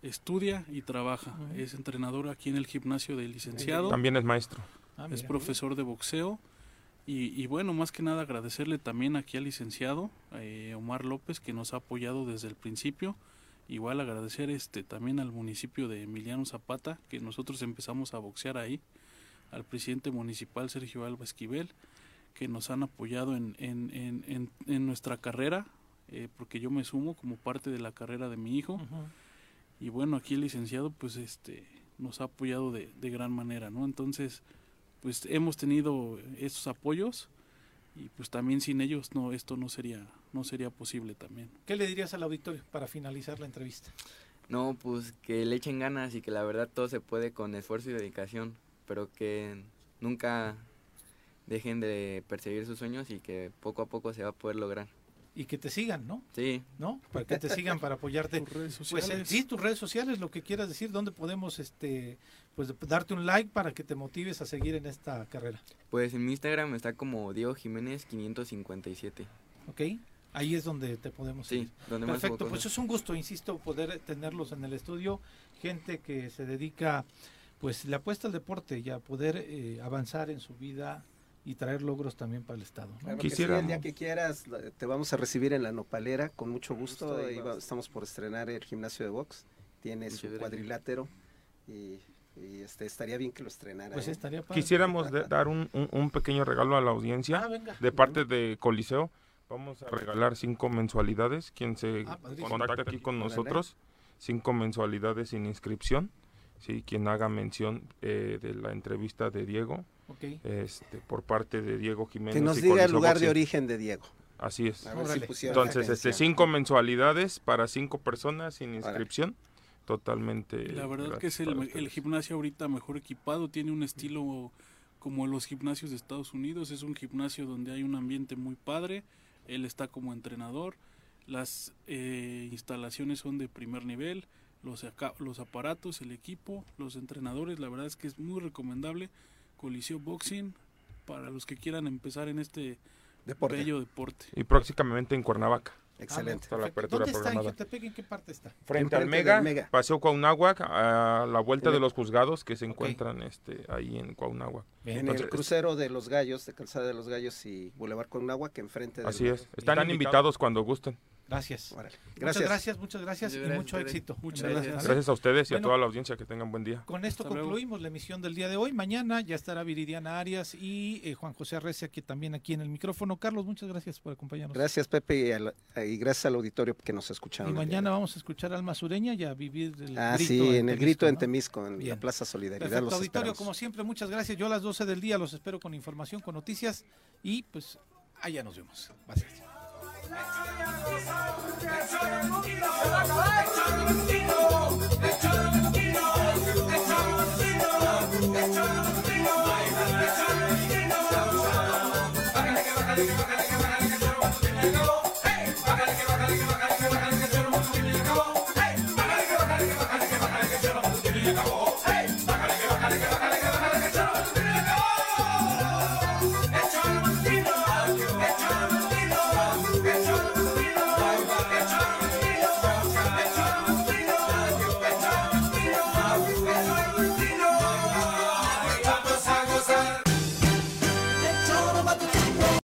estudia y trabaja. Es entrenador aquí en el gimnasio del licenciado. También es maestro. Ah, es mira. profesor de boxeo. Y, y bueno, más que nada agradecerle también aquí al licenciado eh, Omar López que nos ha apoyado desde el principio. Igual agradecer este también al municipio de Emiliano Zapata que nosotros empezamos a boxear ahí, al presidente municipal Sergio Alba Esquivel que nos han apoyado en, en, en, en- nuestra carrera, eh, porque yo me sumo como parte de la carrera de mi hijo. Y bueno, aquí el licenciado pues este nos ha apoyado de, de gran manera, ¿no? Entonces, pues hemos tenido estos apoyos y pues también sin ellos no esto no sería no sería posible también. ¿Qué le dirías al auditorio para finalizar la entrevista? No, pues que le echen ganas y que la verdad todo se puede con esfuerzo y dedicación, pero que nunca dejen de perseguir sus sueños y que poco a poco se va a poder lograr. Y que te sigan, ¿no? Sí. ¿No? Para que te sigan, para apoyarte. <laughs> Tus redes Pues eh, sociales. sí, tus redes sociales, lo que quieras decir, ¿dónde podemos este pues darte un like para que te motives a seguir en esta carrera? Pues en mi Instagram está como Diego Jiménez 557. ¿Ok? Ahí es donde te podemos Sí, seguir. donde más Perfecto, pues es un gusto, insisto, poder tenerlos en el estudio, gente que se dedica, pues le apuesta al deporte y a poder eh, avanzar en su vida y traer logros también para el Estado. ¿no? Claro que sí, el día que quieras te vamos a recibir en la nopalera con mucho gusto. gusto, Ahí va- estamos por estrenar el gimnasio de box. Tiene su gracias. cuadrilátero y, y, este estaría bien que lo estrenara. Pues ¿eh? estaría padre. Quisiéramos de- dar un, un- un pequeño regalo a la audiencia Ah, venga. de parte de Coliseo. Vamos a regalar cinco mensualidades. Quien se Ah, aquí con nosotros, cinco mensualidades sin inscripción. Sí, quien haga mención eh, de la entrevista de Diego, Este, por parte de Diego Jiménez. Que nos y diga el lugar de origen de Diego. Así es. Si Entonces, este, cinco mensualidades para cinco personas sin inscripción, totalmente. La verdad que es el, gimnasio ahorita mejor equipado, tiene un estilo como los gimnasios de Estados Unidos, es un gimnasio donde hay un ambiente muy padre, él está como entrenador, las eh, instalaciones son de primer nivel, los, los aparatos, el equipo, los entrenadores, la verdad es que es muy recomendable, Coliseo Boxing, para los que quieran empezar en este Deporte. bello deporte. Y próximamente en Cuernavaca. Excelente. Está la apertura ¿Dónde está. Jutepec? ¿En qué parte está? Frente al Enfrente Mega. Paseo Cuauhnáhuac, a la vuelta En de el- los juzgados que se encuentran este ahí en Cuauhnáhuac. Bien. En Entonces, el crucero de los Gallos, de Calzada de los Gallos y Boulevard Cuernavaca, enfrente del Así es. Están invitados cuando gusten. Gracias. Órale. Muchas Gracias. muchas gracias y mucho éxito. Muchas gracias. Gracias a ustedes y a toda la audiencia que tengan buen día. Con esto Hasta luego. concluimos la emisión del día de hoy. Mañana ya estará Viridiana Arias y eh, Juan José Arrecia, que también aquí en el micrófono. Carlos, muchas gracias por acompañarnos. Gracias, Pepe, y, al- y gracias al auditorio que nos escucharon. Y mañana vamos a escuchar Alma Sureña y a vivir el Ah, grito sí, en el grito en Temisco, Temisco, en Bien. la Plaza Solidaridad. Perfecto, los auditorio, esperamos. como siempre, muchas gracias. Yo a las 12 del día los espero con información, con noticias y pues allá nos vemos. Gracias. Bájale que bájale que